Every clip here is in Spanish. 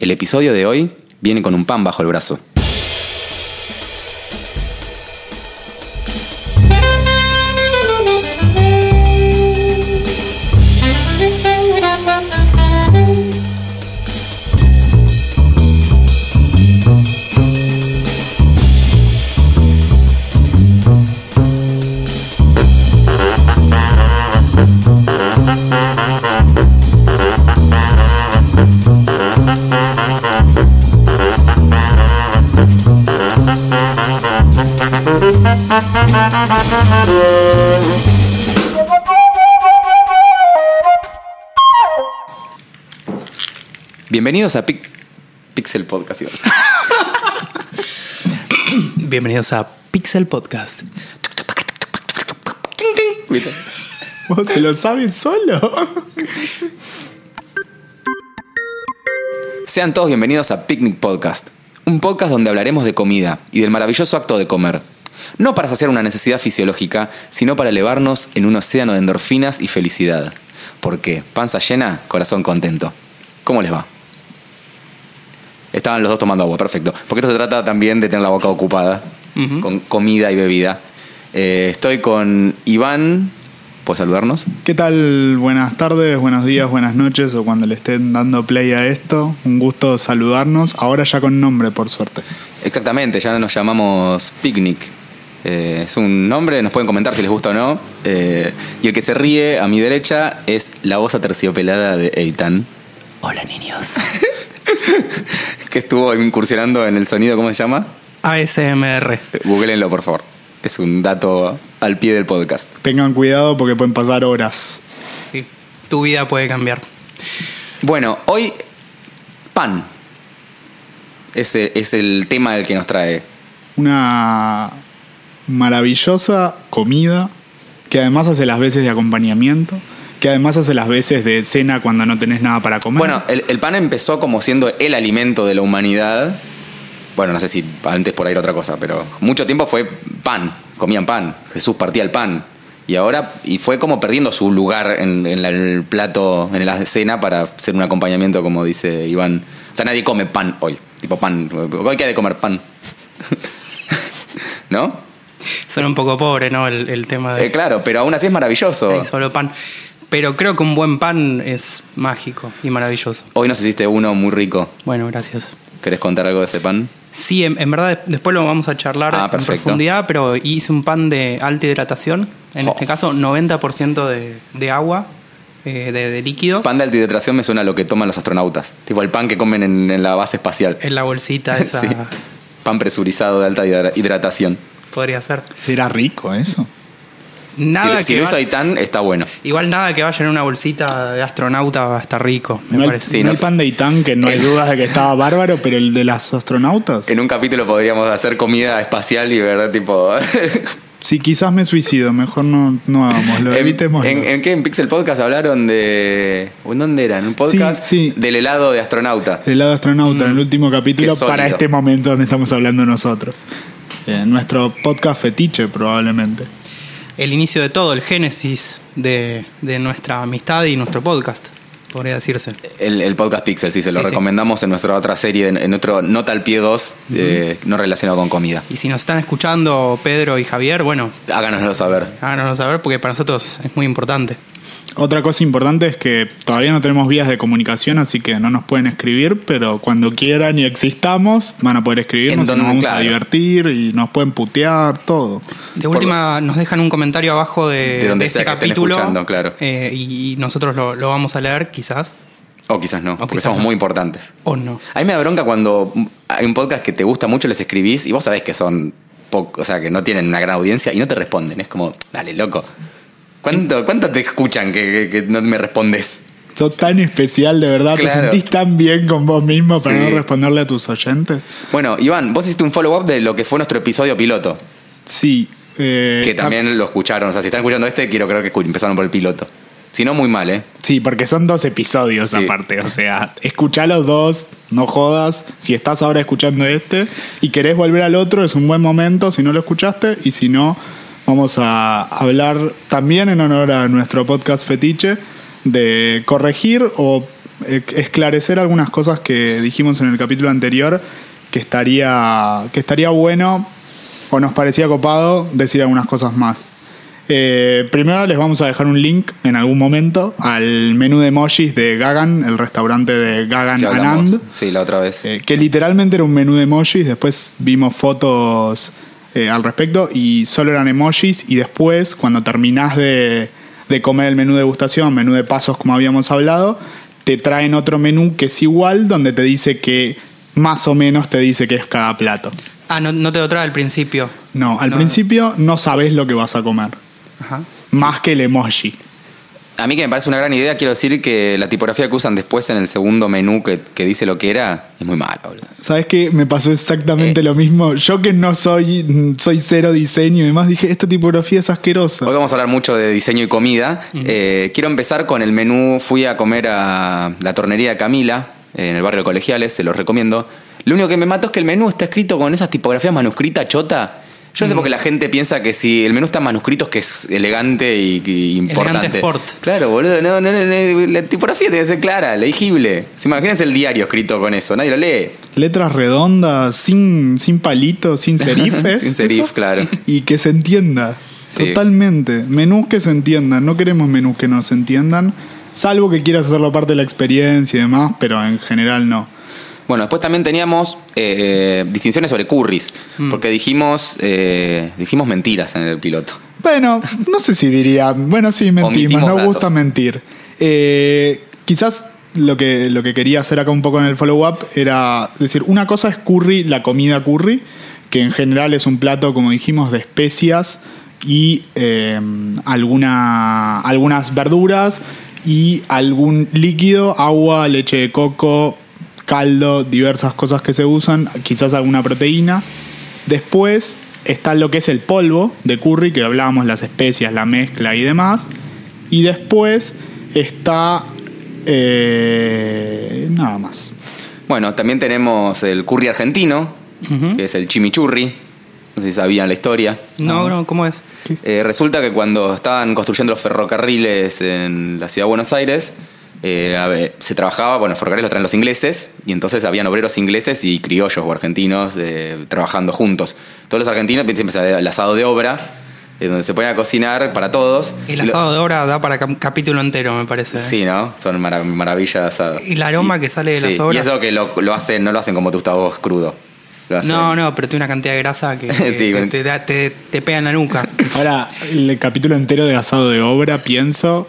El episodio de hoy viene con un pan bajo el brazo. Bienvenidos a Pic- Pixel Podcast. Bienvenidos a Pixel Podcast. ¿Vos se lo sabes solo? Sean todos bienvenidos a Picnic Podcast, un podcast donde hablaremos de comida y del maravilloso acto de comer. No para saciar una necesidad fisiológica, sino para elevarnos en un océano de endorfinas y felicidad. Porque panza llena, corazón contento. ¿Cómo les va? Estaban los dos tomando agua, perfecto. Porque esto se trata también de tener la boca ocupada con comida y bebida. Eh, estoy con Iván. ¿Puedes saludarnos? ¿Qué tal? Buenas tardes, buenos días, buenas noches o cuando le estén dando play a esto. Un gusto saludarnos. Ahora ya con nombre, por suerte. Exactamente, ya nos llamamos Picnic. Eh, es un nombre, nos pueden comentar si les gusta o no. Eh, y el que se ríe a mi derecha es la voz aterciopelada de Eitan, Hola niños. que estuvo incursionando en el sonido, ¿cómo se llama? ASMR. Eh, Googleenlo, por favor. Es un dato al pie del podcast. Tengan cuidado porque pueden pasar horas. Sí. Tu vida puede cambiar. Bueno, hoy pan. Ese es el tema del que nos trae. Una maravillosa comida que además hace las veces de acompañamiento, que además hace las veces de cena cuando no tenés nada para comer. Bueno, el, el pan empezó como siendo el alimento de la humanidad. Bueno, no sé si antes por ahí era otra cosa, pero mucho tiempo fue pan, comían pan. Jesús partía el pan. Y ahora, y fue como perdiendo su lugar en, en la- el plato, en la cena para ser un acompañamiento, como dice Iván. O sea, nadie come pan hoy. Tipo pan. Hoy que hay de comer pan. ¿No? Suena un poco pobre, ¿no? El, el tema de Eh, claro, pero aún así es maravilloso. hay solo pan. Pero creo que un buen pan es mágico y maravilloso. Hoy nos hiciste uno muy rico. Bueno, gracias. ¿Querés contar algo de ese pan? Sí, en, en verdad después lo vamos a charlar Ah, en profundidad, pero hice un pan de alta hidratación. En Oh. este caso, 90% de, de agua, eh, de, de líquido. Pan de altihidratación me suena a lo que toman los astronautas. Tipo el pan que comen en, en la base espacial. En la bolsita esa Sí. Pan presurizado de alta hidra- hidratación. podría ser. ¿Será rico eso? Nada si si que lo hizo Aitán, está bueno. Igual nada que vaya en una bolsita de astronauta va a estar rico, me no el, parece. Sí, no no- el pan de Itán, que no hay el- dudas de que estaba bárbaro, pero el de las astronautas. En un capítulo podríamos hacer comida espacial y ver tipo. Sí, quizás me suicido, mejor no, no hagámoslo, en, evitemos. en, en qué? En Pixel Podcast hablaron de. ¿En dónde era? ¿En un podcast? Sí, sí. Del helado de astronauta. El lado astronauta en el último capítulo Mm. Para este momento donde estamos hablando nosotros. Eh, nuestro podcast fetiche probablemente. El inicio de todo, el génesis de, de nuestra amistad y nuestro podcast, podría decirse. El, el podcast Pixel, sí, se lo Sí, sí. recomendamos en nuestra otra serie, en, nuestro Nota al Pie 2, eh, no relacionado con comida. Y si nos están escuchando Pedro y Javier, bueno, Háganoslo saber. háganos saber porque para nosotros es muy importante. Otra cosa importante es que todavía no tenemos vías de comunicación, así que no nos pueden escribir, pero cuando quieran y existamos, van a poder escribirnos En y nos vamos claro. a divertir y nos pueden putear, todo. De última, nos dejan un comentario abajo de, De donde de este sea que estén capítulo. escuchando, claro. eh, y, nosotros lo, lo vamos a leer, quizás, O quizás no, porque quizás somos no. muy importantes. o no. A mí me da bronca cuando hay un podcast que te gusta mucho, les escribís y vos sabés que son poco, o sea, que no tienen una gran audiencia y no te responden. Es como, dale, loco. ¿Cuánto, cuánto te escuchan que, que- que no me respondes? Sos tan especial, de verdad, Claro. te sentís tan bien con vos mismo para Sí. no responderle a tus oyentes. Bueno, Iván, vos hiciste un follow-up de lo que fue nuestro episodio piloto, Sí. eh, que también lo escucharon. O sea, si están escuchando este, quiero creer que empezaron por el piloto. Si no, muy mal, ¿eh? Sí, porque son dos episodios Sí. aparte. O sea, escuchá los dos, no jodas. Si estás ahora escuchando este y querés volver al otro, es un buen momento si no lo escuchaste. Y si no, vamos a hablar también en honor a nuestro podcast fetiche de corregir o eh, esclarecer algunas cosas que dijimos en el capítulo anterior que estaría, que estaría bueno o nos parecía copado decir algunas cosas más. Eh, primero les vamos a dejar un link en algún momento al menú de emojis de Gagan, el restaurante de Gagan Anand. Sí, la otra vez. Eh, que literalmente era un menú de emojis, después vimos fotos eh, al respecto y solo eran emojis y después cuando terminás de, de comer el menú de degustación, menú de pasos como habíamos hablado, te traen otro menú que es igual donde te dice que más o menos te dice que es cada plato. Ah, no, no te lo trae al principio. No, al No. principio no sabes lo que vas a comer, Ajá. más que el emoji. A mí que me parece una gran idea, quiero decir que la tipografía que usan después en el segundo menú que, que dice lo que era es muy mala, boludo. ¿Sabes qué? Me pasó exactamente Eh. lo mismo. Yo que no soy, soy cero diseño y demás, dije, esta tipografía es asquerosa. Hoy vamos a hablar mucho de diseño y comida. Eh, quiero empezar con el menú. Fui a comer a la tornería de Camila, eh, en el barrio de Colegiales, se los recomiendo. Lo único que me mató es que el menú está escrito con esas tipografías manuscritas chota. Yo no sé por qué la gente piensa que si el menú está manuscrito es que es elegante y, y importante. sport. Claro, boludo. No, no, no, no, la tipografía tiene que ser clara, legible. Si imagínense el diario escrito con eso, nadie lo lee. Letras redondas, sin, sin palitos, sin serifes. Sin serif, ¿eso? claro. Y que se entienda. Sí. Totalmente. Menús que se entiendan. No queremos menús que no se entiendan. Salvo que quieras hacerlo parte de la experiencia y demás, pero en general no. Bueno, después también teníamos eh, distinciones sobre curries, porque dijimos, eh, dijimos mentiras en el piloto. Bueno, no sé si diría. Bueno, sí, mentimos. Nos gusta mentir. Eh, quizás lo que, lo que quería hacer acá un poco en el follow-up era decir: una cosa es curry, la comida curry, que en general es un plato, como dijimos, de especias y eh, alguna, algunas verduras y algún líquido, agua, leche de coco, caldo, diversas cosas que se usan, quizás alguna proteína. Después está lo que es el polvo de curry, que hablábamos, las especias, la mezcla y demás. Y después está... eh, nada más. Bueno, también tenemos el curry argentino, que es el chimichurri. No sé si sabían la historia. No, no, ¿cómo es? Eh, resulta que cuando estaban construyendo los ferrocarriles en la ciudad de Buenos Aires, eh, a ver, se trabajaba, bueno, los ferrocarriles los traen los ingleses, y entonces habían obreros ingleses y criollos o argentinos eh, trabajando juntos. Todos los argentinos siempre el asado de obra, eh, donde se ponen a cocinar para todos. El Lo- asado de obra da para capítulo entero, me parece. ¿eh? Sí, ¿no? Son mara- maravillas de asado. Y el aroma que sale de las obras. Y eso que lo, lo hacen, no lo hacen como Gustavo crudo. Lo hacen- No, no, pero tiene una cantidad de grasa que, que Sí, te, te da- te- te pega en la nuca. Ahora, el capítulo entero de asado de obra, pienso...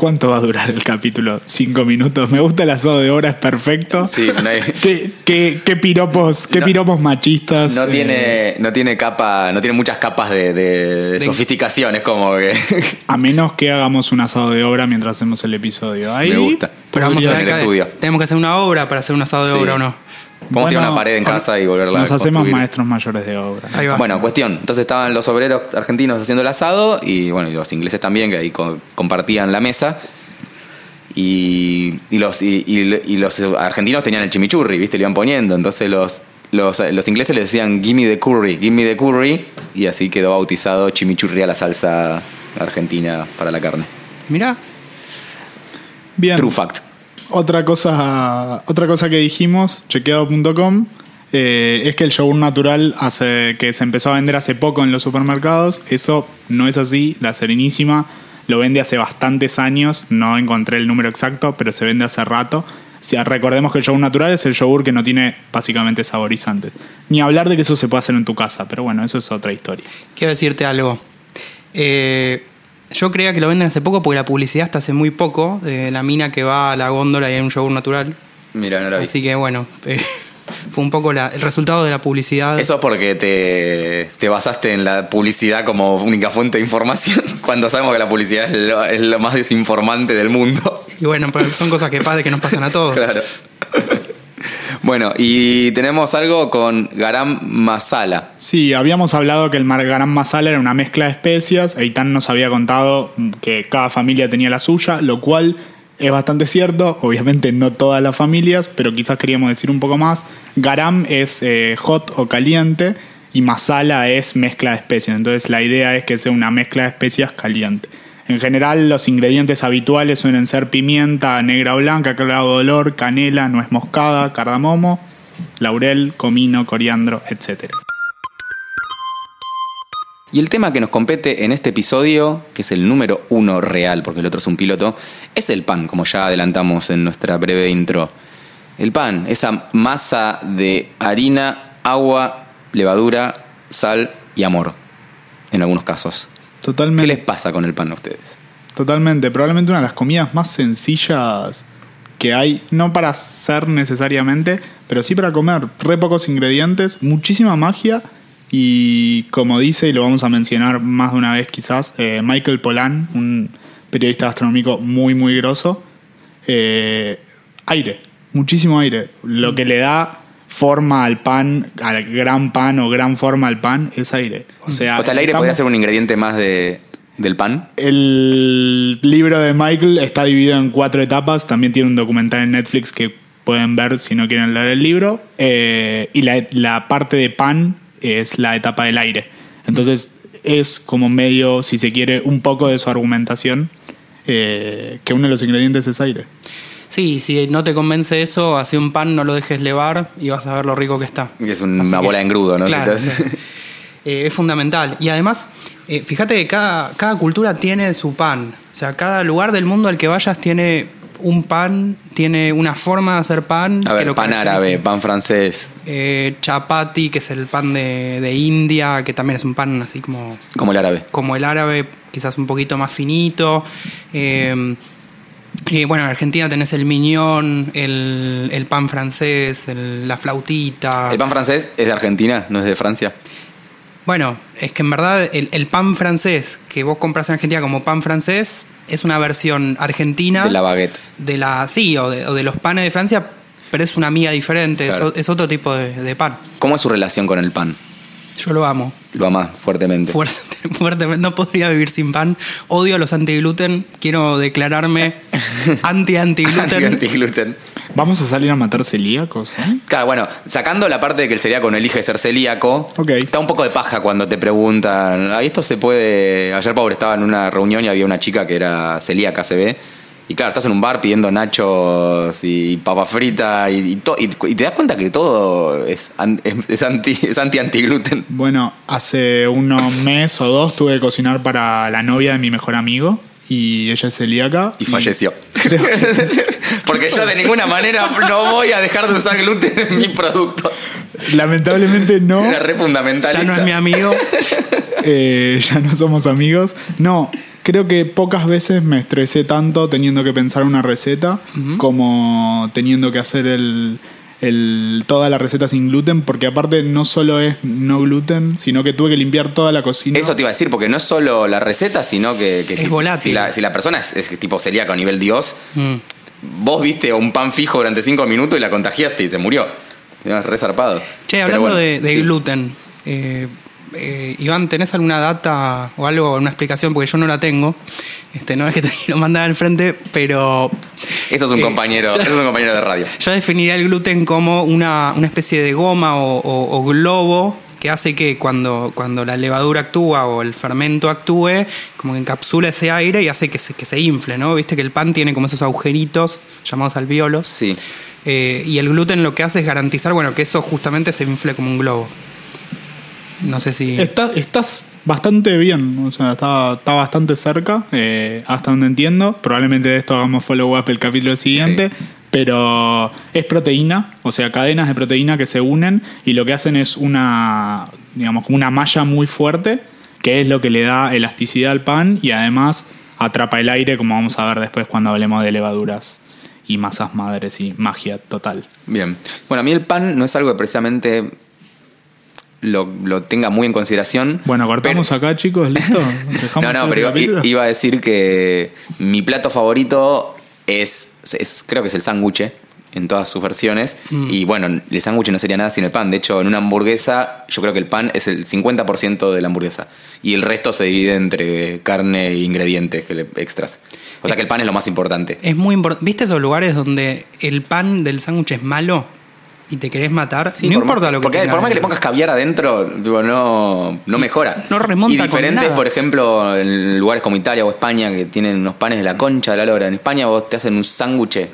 ¿Cuánto va a durar el capítulo? ¿Cinco minutos? Me gusta el asado de obra, es perfecto. Sí, no hay- ¿Qué, qué, qué piropos, qué No- piropos machistas? No eh, tiene, no tiene capa, no tiene muchas capas de, de- de De- sofisticación, es como que A menos que hagamos un asado de obra mientras hacemos el episodio. Ahí Me gusta. Pero vamos a En ver el acá, estudio. tenemos que hacer una obra para hacer un asado de Sí. obra o no. Podemos tirar Bueno, una pared en casa y volverla Nos a hacemos construir. maestros mayores de obra. Ahí va. Bueno, cuestión. Entonces estaban los obreros argentinos haciendo el asado y bueno, y los ingleses también, que ahí co- compartían la mesa. Y, y los, y, y- y los argentinos tenían el chimichurri, ¿viste? Le iban poniendo. Entonces los, los, los ingleses le decían, gimme the curry, gimme the curry. Y así quedó bautizado chimichurri a la salsa argentina para la carne. Mirá, Bien. True fact. Otra cosa, otra cosa que dijimos, chequeado.com, eh, es que el yogur natural que se empezó a vender hace poco en los supermercados. Eso no es así. La Serenísima lo vende hace bastantes años. No encontré el número exacto, pero se vende hace rato. Sea, recordemos que el yogur natural es el yogur que no tiene básicamente saborizantes. Ni hablar de que eso se puede hacer en tu casa, pero bueno, eso es otra historia. quiero decirte algo. Eh, yo creía que lo venden hace poco porque la publicidad está hace muy poco de la mina que va a la góndola y hay un yogur natural. Mira, no la vi. Así que bueno, eh, fue un poco la- el resultado de la publicidad. Eso es porque te, te basaste en la publicidad como única fuente de información, cuando sabemos que la publicidad es lo, es lo más desinformante del mundo. Y bueno, pero son cosas que, pasan, que nos pasan a todos. Claro. Bueno, y tenemos algo con garam masala. Sí, habíamos hablado que el garam masala era una mezcla de especias. Eitan nos había contado que cada familia tenía la suya, lo cual es bastante cierto. Obviamente no todas las familias, pero quizás queríamos decir un poco más. Garam es eh, hot o caliente y masala es mezcla de especias. Entonces la idea es que sea una mezcla de especias caliente. En general, los ingredientes habituales suelen ser pimienta negra o blanca, clavo de olor, canela, nuez moscada, cardamomo, laurel, comino, coriandro, etc. Y el tema que nos compete en este episodio, que es el número uno real, porque el otro es un piloto, es el pan, como ya adelantamos en nuestra breve intro. El pan, esa masa de harina, agua, levadura, sal y amor, en algunos casos. ¿Qué Totalmente. les pasa con el pan a ustedes? Totalmente, probablemente una de las comidas más sencillas que hay, no para hacer necesariamente, pero sí para comer. Re pocos ingredientes, muchísima magia y como dice, y lo vamos a mencionar más de una vez quizás, eh, Michael Pollan, un periodista gastronómico muy, muy grosso, eh, aire, muchísimo aire. Lo que le da forma al pan, al gran pan o gran forma al pan, es aire. O sea, O sea, el aire estamos- podría ser un ingrediente más de, del pan. el libro de Michael está dividido en cuatro etapas. También tiene un documental en Netflix que pueden ver si no quieren leer el libro. Eh, y la, la parte de pan es la etapa del aire. Entonces es como medio, si se quiere, un poco de su argumentación. eh, que uno de los ingredientes es aire. Sí, si no te convence eso, hace un pan, no lo dejes levar y vas a ver lo rico que está. Que es una Así que- bola de engrudo, ¿no? Claro, sí. Eh, es fundamental. Y además, eh, fíjate que cada, cada cultura tiene su pan. O sea, cada lugar del mundo al que vayas tiene un pan, tiene una forma de hacer pan. A que ver, lo pan árabe, pan francés, Eh, chapati, que es el pan de, de India, que también es un pan así como, como el árabe. como el árabe, quizás un poquito más finito. Eh, bueno, en Argentina tenés el miñón, el, el pan francés, el- la flautita. ¿El pan francés es de Argentina, no es de Francia? Bueno, es que en verdad el, el pan francés que vos compras en Argentina como pan francés es una versión argentina De la baguette. de la sí o de, o de los panes de Francia, pero es una amiga diferente, Claro. es, otro tipo de, de pan. ¿Cómo es su relación con el pan? Yo lo amo. Lo ama fuertemente. Fuerte, fuertemente. No podría vivir sin pan. Odio a los antigluten. Quiero declararme anti-antigluten. Anti-gluten. Vamos a salir a matar celíacos. ¿eh? Claro, bueno, sacando la parte de que el celíaco no elige ser celíaco, Ok. está un poco de paja cuando te preguntan, "Ay, esto se puede...? Ayer, pobre, estaba en una reunión y había una chica que era celíaca, se ve. Y claro, estás en un bar pidiendo nachos y papa frita y, y to- y- y te das cuenta que todo es, es, es anti es anti-antigluten. Bueno, hace unos mes o dos tuve que cocinar para la novia de mi mejor amigo y ella es celíaca. Y falleció. creo Porque yo de ninguna manera no voy a dejar de usar gluten en mis productos. Lamentablemente no. Era re fundamental. Ya no es mi amigo. Eh, ya no somos amigos. No, creo que pocas veces me estresé tanto teniendo que pensar una receta como teniendo que hacer el, el- toda la receta sin gluten, porque aparte no solo es no gluten, sino que tuve que limpiar toda la cocina. Eso te iba a decir, porque no es solo la receta, sino que, que Es si, volátil. si la, si la persona es, es tipo celíaco a nivel Dios, Mm. vos viste un pan fijo durante cinco minutos y la contagiaste y se murió. Era re zarpado. Che, Pero hablando bueno, de, de sí. gluten, eh, eh, Iván, ¿tenés alguna data o algo, una explicación? Porque yo no la tengo. Este, no es que te quiero mandar al frente, pero Eso es un Eh, compañero, eso es un compañero de radio. yo definiría el gluten como una, una especie de goma o, o- o globo que hace que cuando, cuando la levadura actúa o el fermento actúe, como que encapsula ese aire y hace que se, que se infle, ¿no? Viste que el pan tiene como esos agujeritos llamados alveolos. Sí. Eh, y el gluten lo que hace es garantizar, bueno, que eso justamente se infle como un globo. No sé si. Está- estás bastante bien, o sea, está, está bastante cerca, eh, hasta donde entiendo. Probablemente de esto hagamos follow-up el capítulo siguiente. Sí. Pero es proteína, o sea, cadenas de proteína que se unen y lo que hacen es una, digamos, como una malla muy fuerte, que es lo que le da elasticidad al pan y además atrapa el aire, como vamos a ver después cuando hablemos de levaduras y masas madres y magia total. Bien. Bueno, a mí el pan no es algo que precisamente lo, lo tenga muy en consideración. Bueno, cortamos pero- acá, chicos, ¿listo? ¿Dejamos No, no, pero iba, capítulo? iba a decir que mi plato favorito es, es- creo que es el sándwich en todas sus versiones. Y bueno, el sándwich no sería nada sin el pan. De hecho, en una hamburguesa, yo creo que el pan es el 50% de la hamburguesa. Y el resto se divide entre carne e ingredientes que le- extras. O sea que el pan es lo más importante. Es muy importante. ¿Viste esos lugares donde el pan del sándwich es malo? Y te querés matar, Sí, no por importa más- lo que Porque tengas por más que le pongas caviar adentro, digo, no, no mejora. No remonta Y con diferentes, nada. por ejemplo, en lugares como Italia o España, que tienen unos panes de la concha de la lora. En España vos te hacen un sándwich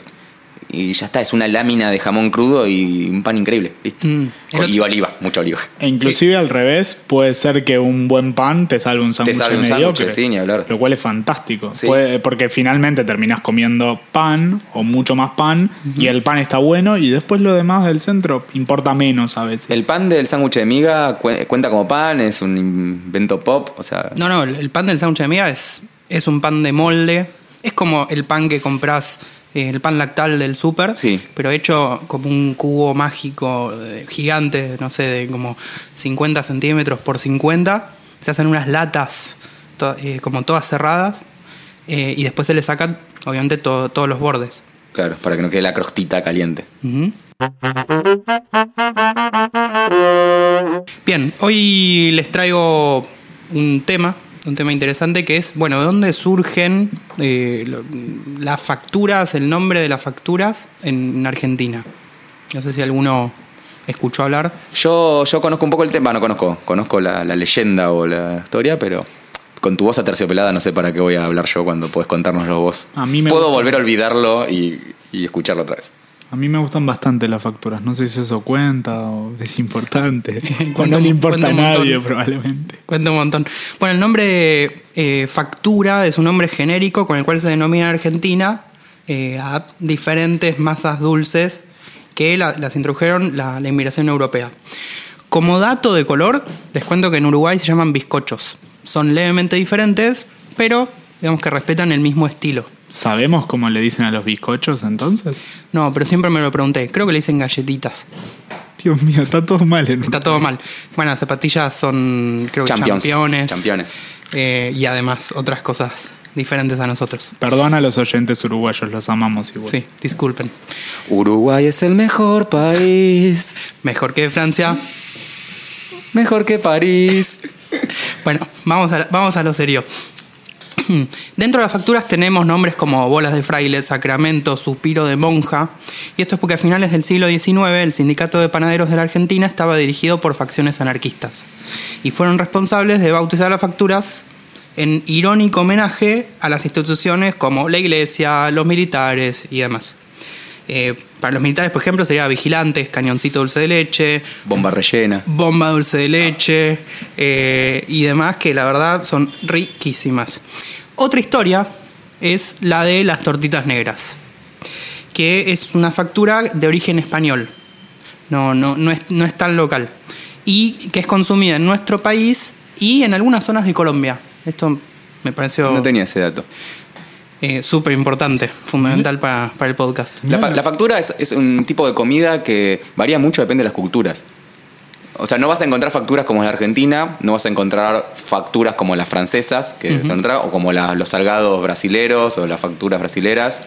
y ya está, es una lámina de jamón crudo y un pan increíble. ¿viste? Mm. Y oliva, mucha oliva. E inclusive al revés, puede ser que un buen pan te salve un sándwich salve un sándwich, sí, ni hablar. Lo cual es fantástico. Sí. Puede- porque finalmente terminás comiendo pan o mucho más pan y el pan está bueno y después lo demás del centro importa menos a veces. El pan del sándwich de miga cu- cuenta como pan, es un invento pop, o sea... No, no, el pan del sándwich de miga es, es un pan de molde. Es como el pan que compras, el pan lactal del súper, Sí. pero hecho como un cubo mágico eh, gigante, no sé, de como 50 centímetros por 50. Se hacen unas latas to- eh, como todas cerradas eh, y después se le sacan, obviamente, to- todos los bordes. Claro, para que no quede la crostita caliente. Bien, hoy les traigo un tema, un tema interesante que es, bueno, ¿de dónde surgen eh, lo- las facturas, el nombre de las facturas en Argentina? No sé si alguno escuchó hablar. Yo, yo conozco un poco el tema, no conozco, conozco la, la leyenda o la historia, pero con tu voz aterciopelada no sé para qué voy a hablar yo cuando puedes contárnoslo vos. A mí me Puedo gusta. volver a olvidarlo y, y escucharlo otra vez. A mí me gustan bastante las facturas. No sé si eso cuenta o es importante. Cuando un- le importa a nadie, probablemente. Cuenta un montón. Bueno, el nombre eh, factura es un nombre genérico con el cual se denomina en Argentina eh, a diferentes masas dulces que la- las introdujeron la, la inmigración europea. Como dato de color, les cuento que en Uruguay se llaman bizcochos. Son levemente diferentes, pero digamos que respetan el mismo estilo. ¿Sabemos cómo le dicen a los bizcochos entonces? No, pero siempre me lo pregunté. Creo que le dicen galletitas. Dios mío, está todo mal. En Está todo mal. Bueno, las zapatillas son, creo que Champions. championes. Championes. Eh, y además otras cosas diferentes a nosotros. Perdona a los oyentes uruguayos, los amamos igual. Sí, disculpen. Uruguay es el mejor país, Mejor que Francia. mejor que París. Bueno, vamos a, vamos a lo serio. Dentro de las facturas tenemos nombres como bolas de fraile, sacramento, suspiro de monja. Y esto es porque a finales del siglo XIX el sindicato de panaderos de la Argentina estaba dirigido por facciones anarquistas. Y fueron responsables de bautizar las facturas en irónico homenaje a las instituciones como la iglesia, los militares y demás. Eh, para los militares, por ejemplo, sería vigilantes, cañoncito dulce de leche, Bomba rellena. bomba dulce de leche eh, y demás que la verdad son riquísimas. Otra historia es la de las tortitas negras, que es una factura de origen español, no, no, no, es, no es tan local, y que es consumida en nuestro país y en algunas zonas de Colombia. Esto me pareció No tenía ese dato. Eh, súper importante, fundamental para, para el podcast. La, fa- la factura es, es un tipo de comida que varía mucho, depende de las culturas. O sea, no vas a encontrar facturas como la Argentina, no vas a encontrar facturas como las francesas, que son otra, o como la- los salgados brasileros o las facturas brasileras.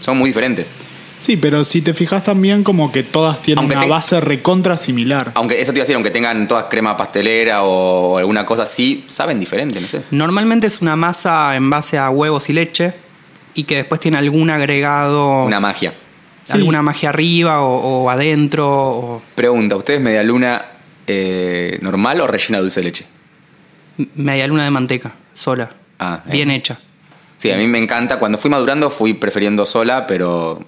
Son muy diferentes. Sí, pero si te fijas también como que todas tienen Aunque una te- base recontra similar. Aunque eso te iba a decir, aunque tengan todas crema pastelera o alguna cosa así, saben diferente, no sé. Normalmente es una masa en base a huevos y leche y que después tiene algún agregado, Una magia. Sí. alguna magia arriba o, o adentro. o- Pregunta, ¿ustedes media luna eh, normal o rellena de dulce de leche? media luna de manteca, sola, Ah, eh. bien hecha. Sí, a mí me encanta. Cuando fui madurando fui prefiriendo sola, pero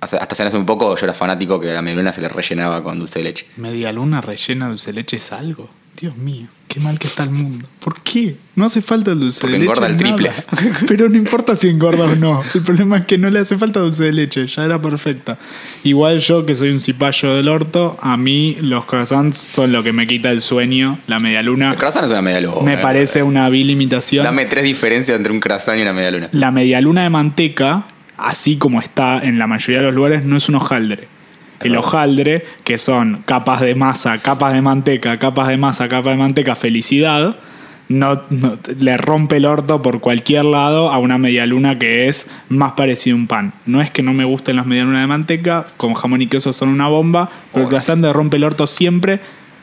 hasta hace un poco yo era fanático que a la media luna se le rellenaba con dulce de leche. Media luna rellena de dulce de leche es algo. Dios mío, qué mal que está el mundo. ¿Por qué? No hace falta el dulce Porque de leche. engorda el triple. nada. Pero no importa si engorda o no. El problema es que no le hace falta dulce de leche. Ya era perfecta. Igual yo, que soy un cipallo del orto, a mí los croissants son lo que me quita el sueño. La media luna El croissant es una media luna. me parece una vil imitación. Dame tres diferencias entre un croissant y una media luna. La media luna de manteca, así como está en la mayoría de los lugares, no es un hojaldre. El hojaldre, que son capas de masa, capas de manteca, capas de masa, capas de manteca, felicidad, no, no- le rompe el orto por cualquier lado a una media luna que es más parecida a un pan. No es que no me gusten las medialunas de manteca, con jamón y queso son una bomba, pero el croissant le rompe el orto siempre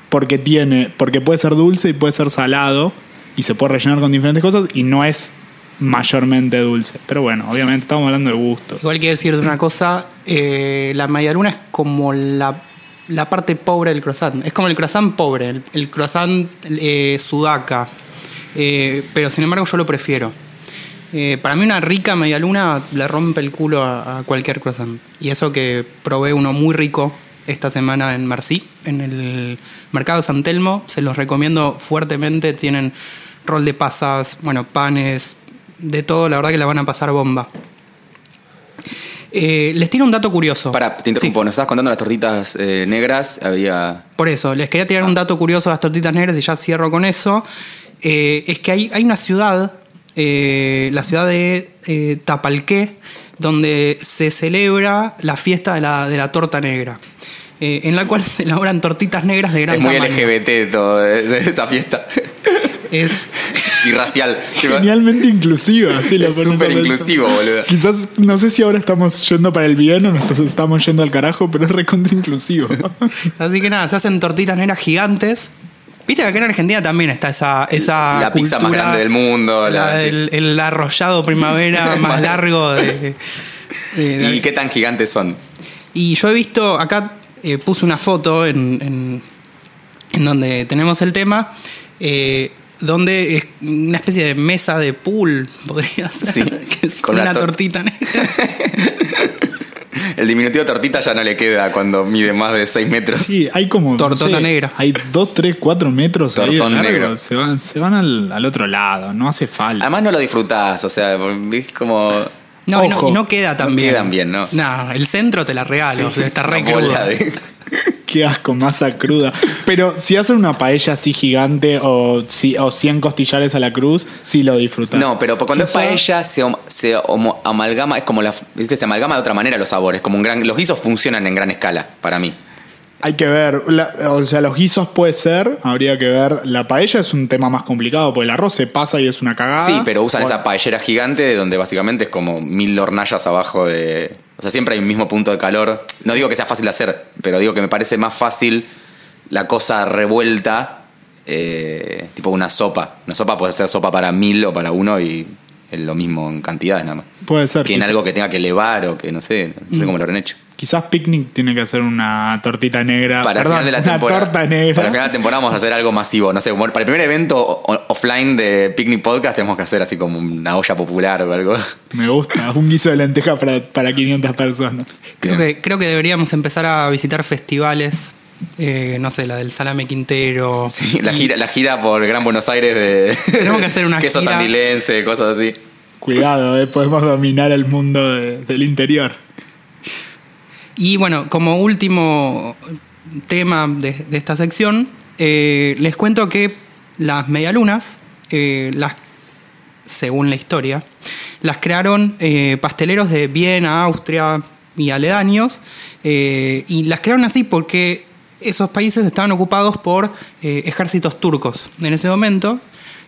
porque tiene, porque puede ser dulce y puede ser salado y se puede rellenar con diferentes cosas y no es mayormente dulce. Pero bueno, obviamente estamos hablando de gustos. Igual quiero decirte una cosa, eh, la media luna es como la la parte pobre del croissant. Es como el croissant pobre, el, el croissant eh, sudaca. Eh, pero sin embargo yo lo prefiero. Eh, para mí una rica media luna le rompe el culo a, a cualquier croissant. Y eso que probé uno muy rico esta semana en Marcí, en el mercado San Telmo. Se los recomiendo fuertemente. Tienen rol de pasas, bueno, panes, de todo. La verdad que la van a pasar bomba. Eh, les tiro un dato curioso. Para, te interrumpo, nos estabas contando las tortitas eh, negras, había... Por eso, les quería tirar un dato curioso a las tortitas negras y ya cierro con eso. Eh, es que hay, hay una ciudad, la ciudad de Tapalqué, donde se celebra la fiesta de la, de la torta negra, en la cual se elaboran tortitas negras de gran Es muy tamaño. LGBT todo esa fiesta. Es, y racial. Genialmente inclusiva, sí, Es súper inclusivo, boludo. Quizás, no sé si ahora estamos yendo para el bien o nos estamos yendo al carajo, pero es recontra inclusivo. así que nada, se hacen tortitas negras gigantes. Viste que acá en Argentina también está esa, esa La pizza más grande del mundo, la- la- sí. el, el arrollado primavera más largo de, de- de- ¿Y qué tan gigantes son? Y yo he visto, acá eh, puse una foto en, en, en donde tenemos el tema, eh, donde es una especie de mesa de pool, podría ser, Sí, que es con una tortita negra. El diminutivo tortita ya no le queda cuando mide más de 6 metros. Sí, hay como. no Tortota sé, negra. Hay 2, 3, 4 metros ahí de Tortón negro. Se van, se van al, al otro lado, no hace falta. Además no lo disfrutás, o sea, es como... No, y no, y no queda tan no bien. quedan bien, ¿no? No, el centro te la regalo, está re cruda. de- Qué asco, masa cruda. Pero si hacen una paella así gigante o, si, o 100 costillares a la cruz, sí lo disfrutas. No, pero cuando es paella se, se amalgama, es como la, ¿viste? se amalgama de otra manera los sabores, como un gran, los guisos funcionan en gran escala para mí. Hay que ver, la- o sea, los guisos puede ser, habría que ver. La paella es un tema más complicado, porque el arroz se pasa y es una cagada. Sí, pero usan esa paellera gigante donde básicamente es como mil hornallas abajo de... O sea, siempre hay un mismo punto de calor. No digo que sea fácil de hacer, pero digo que me parece más fácil la cosa revuelta, eh, tipo una sopa. Una sopa puede ser sopa para mil o para uno y es lo mismo en cantidades nada más. Puede ser. Que en algo que tenga que elevar o que no sé, no sé cómo lo habrán hecho. Quizás Picnic tiene que hacer una tortita negra. Para el perdón, final de la una temporada. torta negra. Para el final de la temporada vamos a hacer algo masivo. No sé, como para el primer evento offline de Picnic Podcast tenemos que hacer así como una olla popular o algo. Me gusta. Un guiso de lenteja para, para 500 personas. Creo Bien. que, creo que deberíamos empezar a visitar festivales, eh, no sé, la del Salame Quintero. Sí, la gira, la gira por Gran Buenos Aires de Tenemos que hacer una queso gira. tandilense, cosas así. Cuidado, eh, podemos dominar el mundo de- del interior. Y bueno, como último tema de, esta sección, eh, les cuento que las medialunas, eh, las, según la historia, las crearon eh, pasteleros de Viena, Austria y aledaños, y las crearon así porque esos países estaban ocupados por ejércitos turcos en ese momento.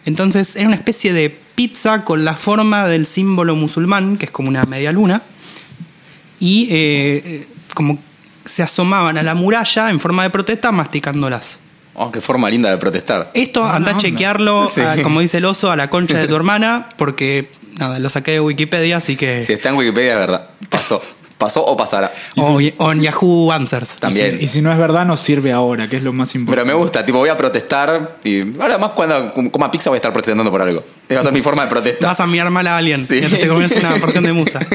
Entonces era una especie de pizza con la forma del símbolo musulmán, que es como una media luna, y como se asomaban a la muralla en forma de protesta masticándolas. Oh, qué forma linda de protestar. Esto anda a chequearlo, Sí. a- como dice el oso, a la concha de tu hermana, porque nada, lo saqué de Wikipedia, así que. Si está en Wikipedia, es verdad. Pasó. Pasó o pasará. O, o en Yahoo Answers. También. Y si, y si no es verdad, nos sirve ahora, que es lo más Pero importante. me gusta, tipo, voy a protestar y ahora más cuando coma pizza voy a estar protestando por algo. Esa va a ser mi forma de protestar. Vas a mirar mal a alguien Sí. mientras te comes una porción de musa.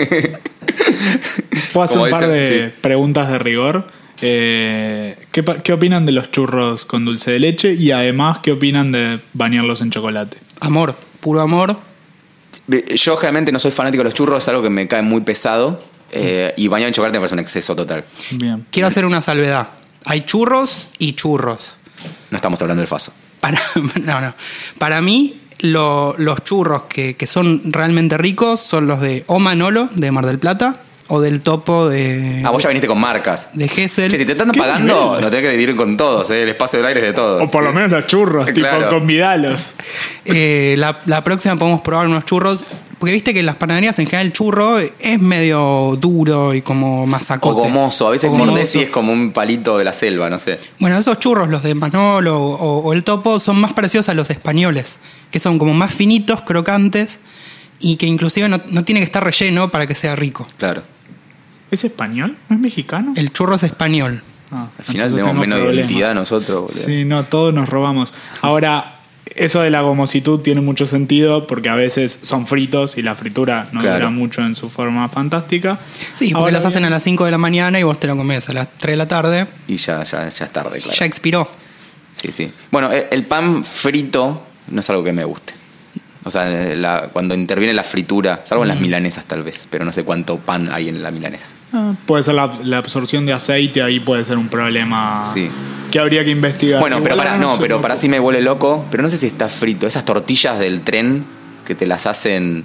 Puedo hacer un par dicen, de sí. preguntas de rigor. Eh, ¿qué, opinan de los churros con dulce de leche? Y además, ¿qué opinan de bañarlos en chocolate? Amor, puro amor. Yo generalmente no soy fanático de los churros, es algo que me cae muy pesado. eh, y bañado en chocolate me parece un exceso total. Bien. Quiero hacer una salvedad. Hay churros y churros. No estamos hablando del faso. Para, no, no. Para mí, lo- los churros que, que son realmente ricos son los de O Manolo, de Mar del Plata, o del Topo de, Ah, vos ya viniste con marcas. de Gessel. Che, si te están ¿Qué pagando, lo tenés que dividir con todos, ¿eh? El espacio del aire es de todos. O por lo menos los churros, tipo, convidalos. Eh, la, la próxima podemos probar unos churros. Porque viste que en las panaderías en general el churro es medio duro y como O masacote. gomoso. A veces O mordés y es como un palito de la selva, no sé. Bueno, esos churros, los de Manolo o, o el Topo, son más parecidos a los españoles, que son como más finitos, crocantes y que inclusive no, no tiene que estar relleno para que sea rico. Claro. ¿Es español? ¿No es mexicano? El churro es español. Ah, Al final tenemos menos problemas. identidad nosotros, boludo. Sí, no, todos nos robamos. Ahora, eso de la gomositud tiene mucho sentido porque a veces son fritos y la fritura no Claro. dura mucho en su forma fantástica. Sí, porque Ahora los hacen a las 5 de la mañana y vos te lo comés a las 3 de la tarde. Y ya, ya, ya es tarde, claro. Ya expiró. Sí, sí. Bueno, el, el pan frito no es algo que me guste. O sea, la- cuando interviene la fritura, salvo en las milanesas tal vez, pero no sé cuánto pan hay en la milanesa. ah, puede ser la, la absorción de aceite, ahí puede ser un problema Sí. que habría que investigar. Bueno, pero para, no, pero para sí me vuelve loco, pero no sé si está frito. Esas tortillas del tren que te las hacen.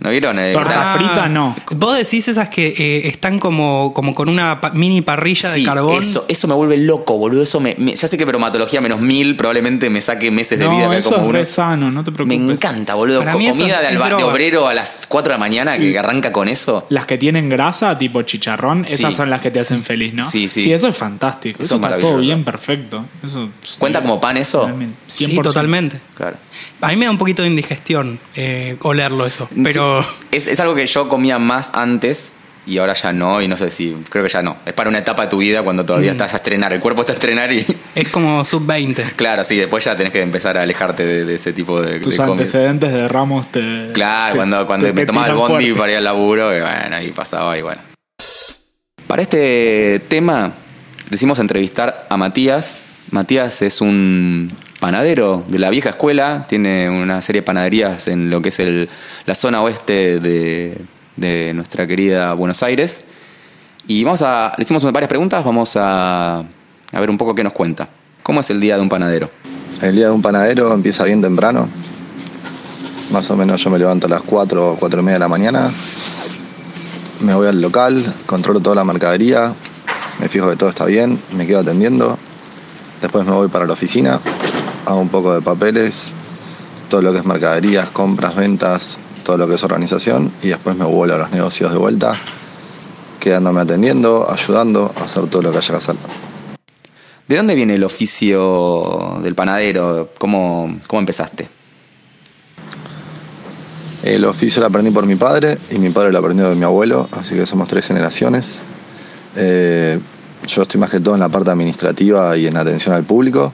¿No vieron? Eh, Torta la- frita, no. Vos decís esas que eh, están como, como con una pa- mini parrilla Sí, de carbón. Eso, eso me vuelve loco, boludo. Eso me, me- ya sé que bromatología menos mil probablemente me saque meses de vida. No, que eso como es uno. sano, no te Me preocupes. encanta, boludo. Para mí Comida de, es alba- de obrero a las 4 de la mañana que arranca con eso. Las que tienen grasa, tipo chicharrón, Sí. esas son las que te hacen feliz, ¿no? Sí, sí. eso es fantástico. Eso Eso, es está todo maravilloso. bien, perfecto. Eso, ¿Cuenta como pan eso? Sí, 100%. totalmente. Claro. A mí me da un poquito de indigestión eh, olerlo eso. Pero Es, es algo que yo comía más antes y ahora ya no, y no sé si, creo que ya no. Es para una etapa de tu vida cuando Mm. todavía estás a estrenar, el cuerpo está a estrenar y es como sub-20. claro, sí, después ya tenés que empezar a alejarte de, de ese tipo de, Tus de antecedentes de Ramos te. Claro, te- cuando, cuando te- me te tomaba el bondi fuerte. para ir al laburo, y bueno, ahí pasaba y bueno. Para este tema decimos entrevistar a Matías. Matías es un panadero de la vieja escuela, tiene una serie de panaderías en lo que es la zona oeste de, de nuestra querida Buenos Aires. Y vamos a, le hicimos varias preguntas, vamos a, a ver un poco qué nos cuenta. ¿Cómo es el día de un panadero? El día de un panadero empieza bien temprano. Más o menos yo me levanto a las 4 o 4 y media de la mañana. Me voy al local, controlo toda la mercadería, me fijo que todo está bien, me quedo atendiendo. Después me voy para la oficina, hago un poco de papeles, todo lo que es mercaderías, compras, ventas, todo lo que es organización y después me vuelvo a los negocios de vuelta, quedándome atendiendo, ayudando a hacer todo lo que haya que hacer. ¿De dónde viene el oficio del panadero? ¿Cómo, cómo empezaste? El oficio lo aprendí por mi padre y mi padre lo aprendió de mi abuelo, así que somos tres generaciones. Eh, yo estoy más que todo en la parte administrativa y en atención al público,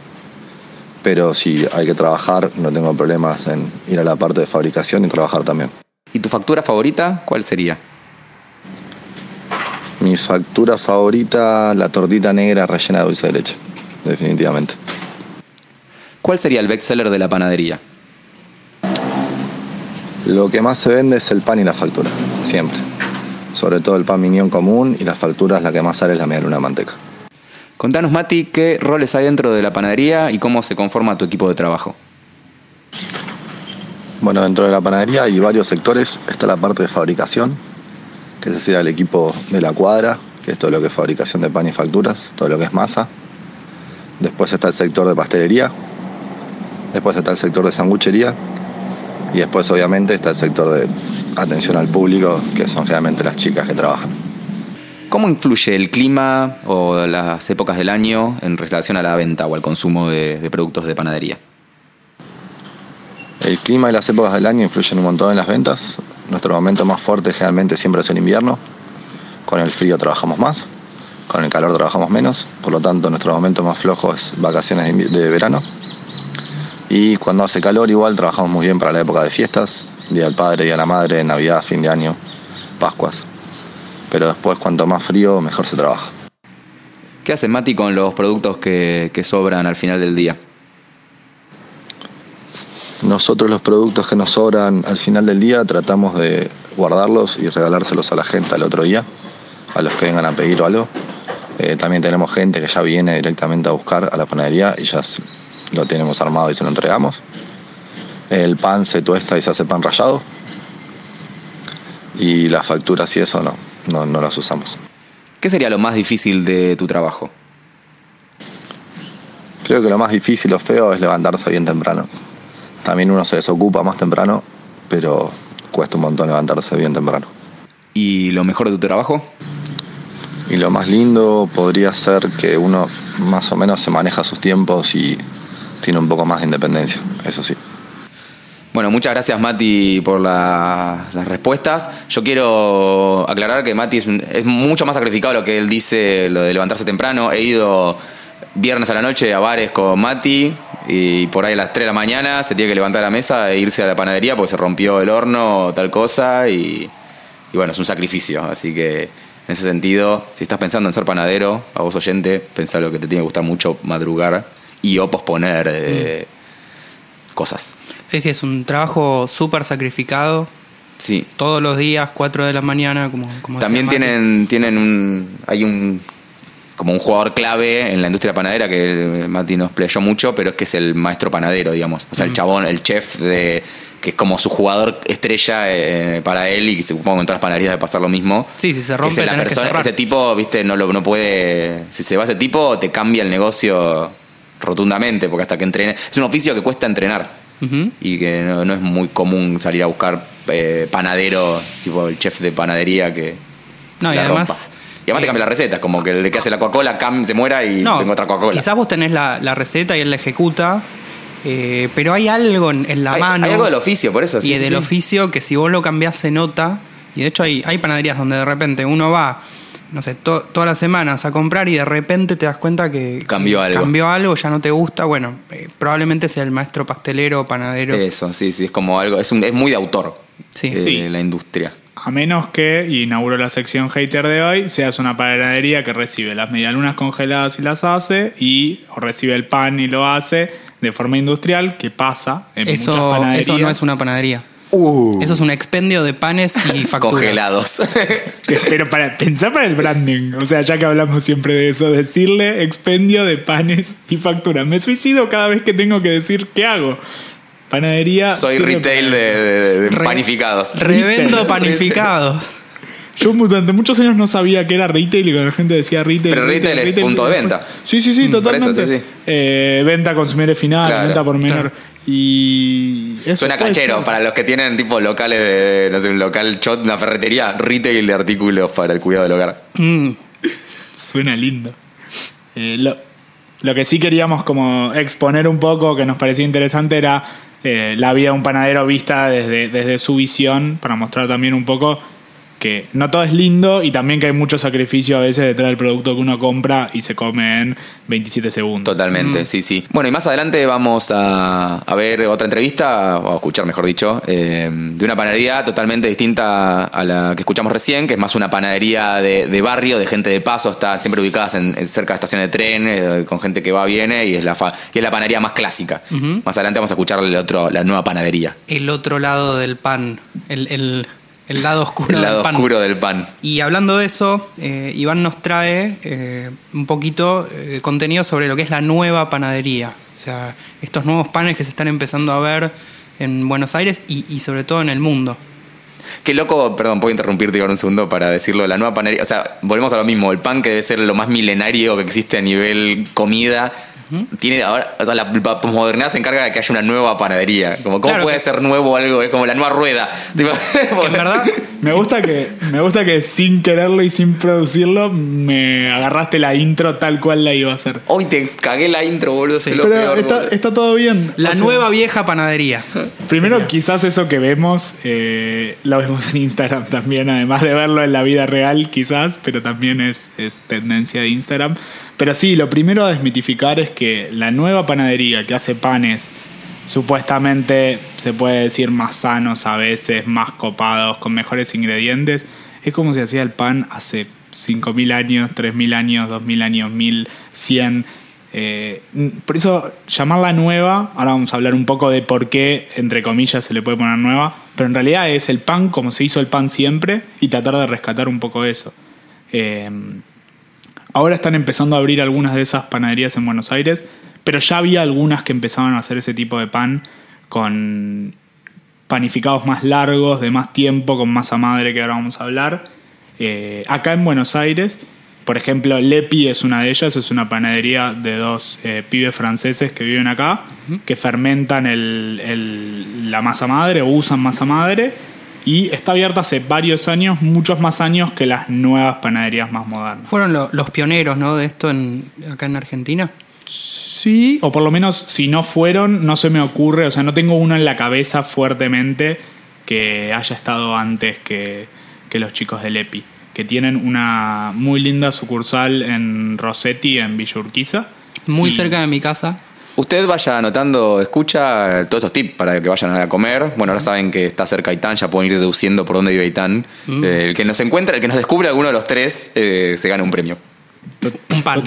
pero si hay que trabajar, no tengo problemas en ir a la parte de fabricación y trabajar también. ¿Y tu factura favorita cuál sería? Mi factura favorita, la tortita negra rellena de dulce de leche, definitivamente. ¿Cuál sería el bestseller de la panadería? Lo que más se vende es el pan y la factura, siempre. Sobre todo el pan minión común y las facturas, la que más sale es la media luna de manteca. Contanos, Mati, qué roles hay dentro de la panadería y cómo se conforma tu equipo de trabajo. Bueno, dentro de la panadería hay varios sectores. Está la parte de fabricación, que ese sería el equipo de la cuadra, que es todo lo que es fabricación de pan y facturas, todo lo que es masa. Después está el sector de pastelería. Después está el sector de sanguchería. Y después, obviamente, está el sector de atención al público, que son generalmente las chicas que trabajan. ¿Cómo influye el clima o las épocas del año en relación a la venta o al consumo de, productos de panadería? El clima y las épocas del año influyen un montón en las ventas. Nuestro momento más fuerte generalmente siempre es el invierno. Con el frío trabajamos más, con el calor trabajamos menos. Por lo tanto, nuestro momento más flojo es vacaciones de verano. Y cuando hace calor igual trabajamos muy bien para la época de fiestas, Día del Padre, Día de la Madre, Navidad, fin de año, Pascuas. Pero después cuanto más frío, mejor se trabaja. ¿Qué hace Mati con los productos que, que sobran al final del día? Nosotros los productos que nos sobran al final del día tratamos de guardarlos y regalárselos a la gente al otro día, a los que vengan a pedir o algo. Eh, también tenemos gente que ya viene directamente a buscar a la panadería y ya lo tenemos armado y se lo entregamos. El pan se tuesta y se hace pan rallado. Y las facturas y eso no, no, no las usamos. ¿Qué sería lo más difícil de tu trabajo? Creo que lo más difícil o feo es levantarse bien temprano. También uno se desocupa más temprano, pero cuesta un montón levantarse bien temprano. ¿Y lo mejor de tu trabajo? Y lo más lindo podría ser que uno más o menos se maneja sus tiempos y tiene un poco más de independencia, eso sí. Bueno, muchas gracias Mati por la- las respuestas. Yo quiero aclarar que Mati es, mucho más sacrificado lo que él dice, lo de levantarse temprano. He ido viernes a la noche a bares con Mati y por ahí a las 3 de la mañana se tiene que levantar de la mesa e irse a la panadería porque se rompió el horno o tal cosa y, bueno, es un sacrificio. Así que en ese sentido, si estás pensando en ser panadero, a vos oyente, pensá lo que te tiene que gustar mucho madrugar y o posponer eh, cosas. Sí, sí, es un trabajo súper sacrificado. Sí. Todos los días, 4 de la mañana, como, como También tienen, tienen un. Hay un. Como un jugador clave en la industria panadera que Mati nos playó mucho, pero es que es el maestro panadero, digamos. O sea, el chabón, el chef de. que es como su jugador estrella eh, para él y que supongo que en todas las panaderías debe pasar lo mismo. Sí, si se Que rompe, es la que persona- cerrar. ese tipo, viste, no, lo, no puede. Si se va ese tipo, te cambia el negocio rotundamente, porque hasta que entrene. Es un oficio que cuesta entrenar y que no, no es muy común salir a buscar eh, panadero, tipo el chef de panadería que. No, y además- rompa. Y además te eh, cambia la receta, como que el de que hace la Coca-Cola se muera y No, tengo otra Coca-Cola. quizás vos tenés la, la receta y él la ejecuta, eh, pero hay algo en, en la hay, mano hay algo del oficio, por eso. sí, y sí, del sí. oficio que si vos lo cambiás se nota. Y de hecho hay, hay panaderías donde de repente uno va, no sé, to- todas las semanas a comprar y de repente te das cuenta que Cambió algo. cambió algo, ya no te gusta. Bueno, eh, probablemente sea el maestro pastelero o panadero. Eso, sí, sí, es como algo. Es, un, es muy de autor. Sí. eh, Sí. La industria. A menos que, y inauguro la sección hater de hoy, seas una panadería que recibe las medialunas congeladas y las hace, y o recibe el pan y lo hace de forma industrial, que pasa en muchas Eso, panaderías. eso no es una panadería. Uh, Eso es un expendio de panes y facturas. congelados. Pero para pensar para el branding, o sea, ya que hablamos siempre de eso, decirle expendio de panes y factura. Me suicido cada vez que tengo que decir qué hago. Panadería. Soy retail de, de- de Re- panificados. Revendo Retail. panificados. Yo durante muchos años no sabía que era retail y cuando la gente decía retail. Pero retail es punto de venta. Sí, sí, sí, Mm, totalmente. eso, sí, sí. Eh, venta a consumidores final, Claro, venta por menor. claro. Y. eso Suena canchero ser. para los que tienen tipo locales de, no sé, un local shot, una ferretería, retail de artículos para el cuidado del hogar. Mm, Suena lindo. Eh, lo, lo que sí queríamos como exponer un poco, que nos parecía interesante, era eh, la vida de un panadero vista desde, desde su visión, para mostrar también un poco que no todo es lindo y también que hay mucho sacrificio a veces detrás del producto que uno compra y se come en 27 segundos. Totalmente, sí, sí. Bueno, y más adelante vamos a, a ver otra entrevista, o a escuchar, mejor dicho, eh, de una panadería totalmente distinta a la que escuchamos recién, que es más una panadería de, de barrio, de gente de paso, está siempre ubicadas en, en cerca de estaciones de tren, eh, con gente que va, viene, y es la, fa- y es la panadería más clásica. Más adelante vamos a escuchar el otro, la nueva panadería, el otro lado del pan. El, el- el lado oscuro el lado del pan. oscuro del pan. Y hablando de eso, eh, Iván nos trae eh, un poquito de contenido sobre lo que es la nueva panadería. O sea, estos nuevos panes que se están empezando a ver en Buenos Aires y, y sobre todo en el mundo. Qué loco, perdón, puedo interrumpirte por un segundo para decirlo, la nueva panadería, o sea, volvemos a lo mismo, el pan que debe ser lo más milenario que existe a nivel comida, tiene ahora, o sea, la, la posmodernidad se encarga de que haya una nueva panadería, como cómo Claro puede que- ser nuevo algo, es como la nueva rueda. Tipo, en verdad, Me gusta que me gusta que sin quererlo y sin producirlo me agarraste la intro tal cual la iba a hacer. Hoy te cagué la intro, boludo, Sí. es lo Pero peor, está, boludo. está todo bien. la O sea, nueva vieja panadería. Primero, quizás eso que vemos, eh, lo vemos en Instagram también, además de verlo en la vida real, quizás, pero también es, es tendencia de Instagram. Pero sí, lo primero a desmitificar es que la nueva panadería que hace panes, supuestamente se puede decir más sanos a veces, más copados, con mejores ingredientes, es como se hacía el pan hace 5.000 años, 3.000 años, 2.000 años, 1.100. Eh, por eso llamarla nueva, ahora vamos a hablar un poco de por qué, entre comillas, se le puede poner nueva, pero en realidad es el pan como se hizo el pan siempre y tratar de rescatar un poco eso. Eh, ahora están empezando a abrir algunas de esas panaderías en Buenos Aires, pero ya había algunas que empezaban a hacer ese tipo de pan con panificados más largos, de más tiempo, con masa madre que ahora vamos a hablar. Eh, acá en Buenos Aires, por ejemplo, Lepi es una de ellas, es una panadería de dos eh, pibes franceses que viven acá, que fermentan el- el- la masa madre o usan masa madre. Y está abierta hace varios años, muchos más años que las nuevas panaderías más modernas. Fueron lo- los pioneros ¿no? de esto en, acá en Argentina. Sí, o por lo menos si no fueron, no se me ocurre, o sea, no tengo uno en la cabeza fuertemente que haya estado antes que, que los chicos del EPI, que tienen una muy linda sucursal en Rossetti, en Villa Urquiza. Muy Y- cerca de mi casa. Usted vaya anotando, escucha todos estos tips para que vayan a comer. Bueno, ahora saben que está cerca Aitán, ya pueden ir deduciendo por dónde vive Aitán. Eh, el que nos encuentra, el que nos descubre alguno de los tres, eh, se gana un premio. Un pan.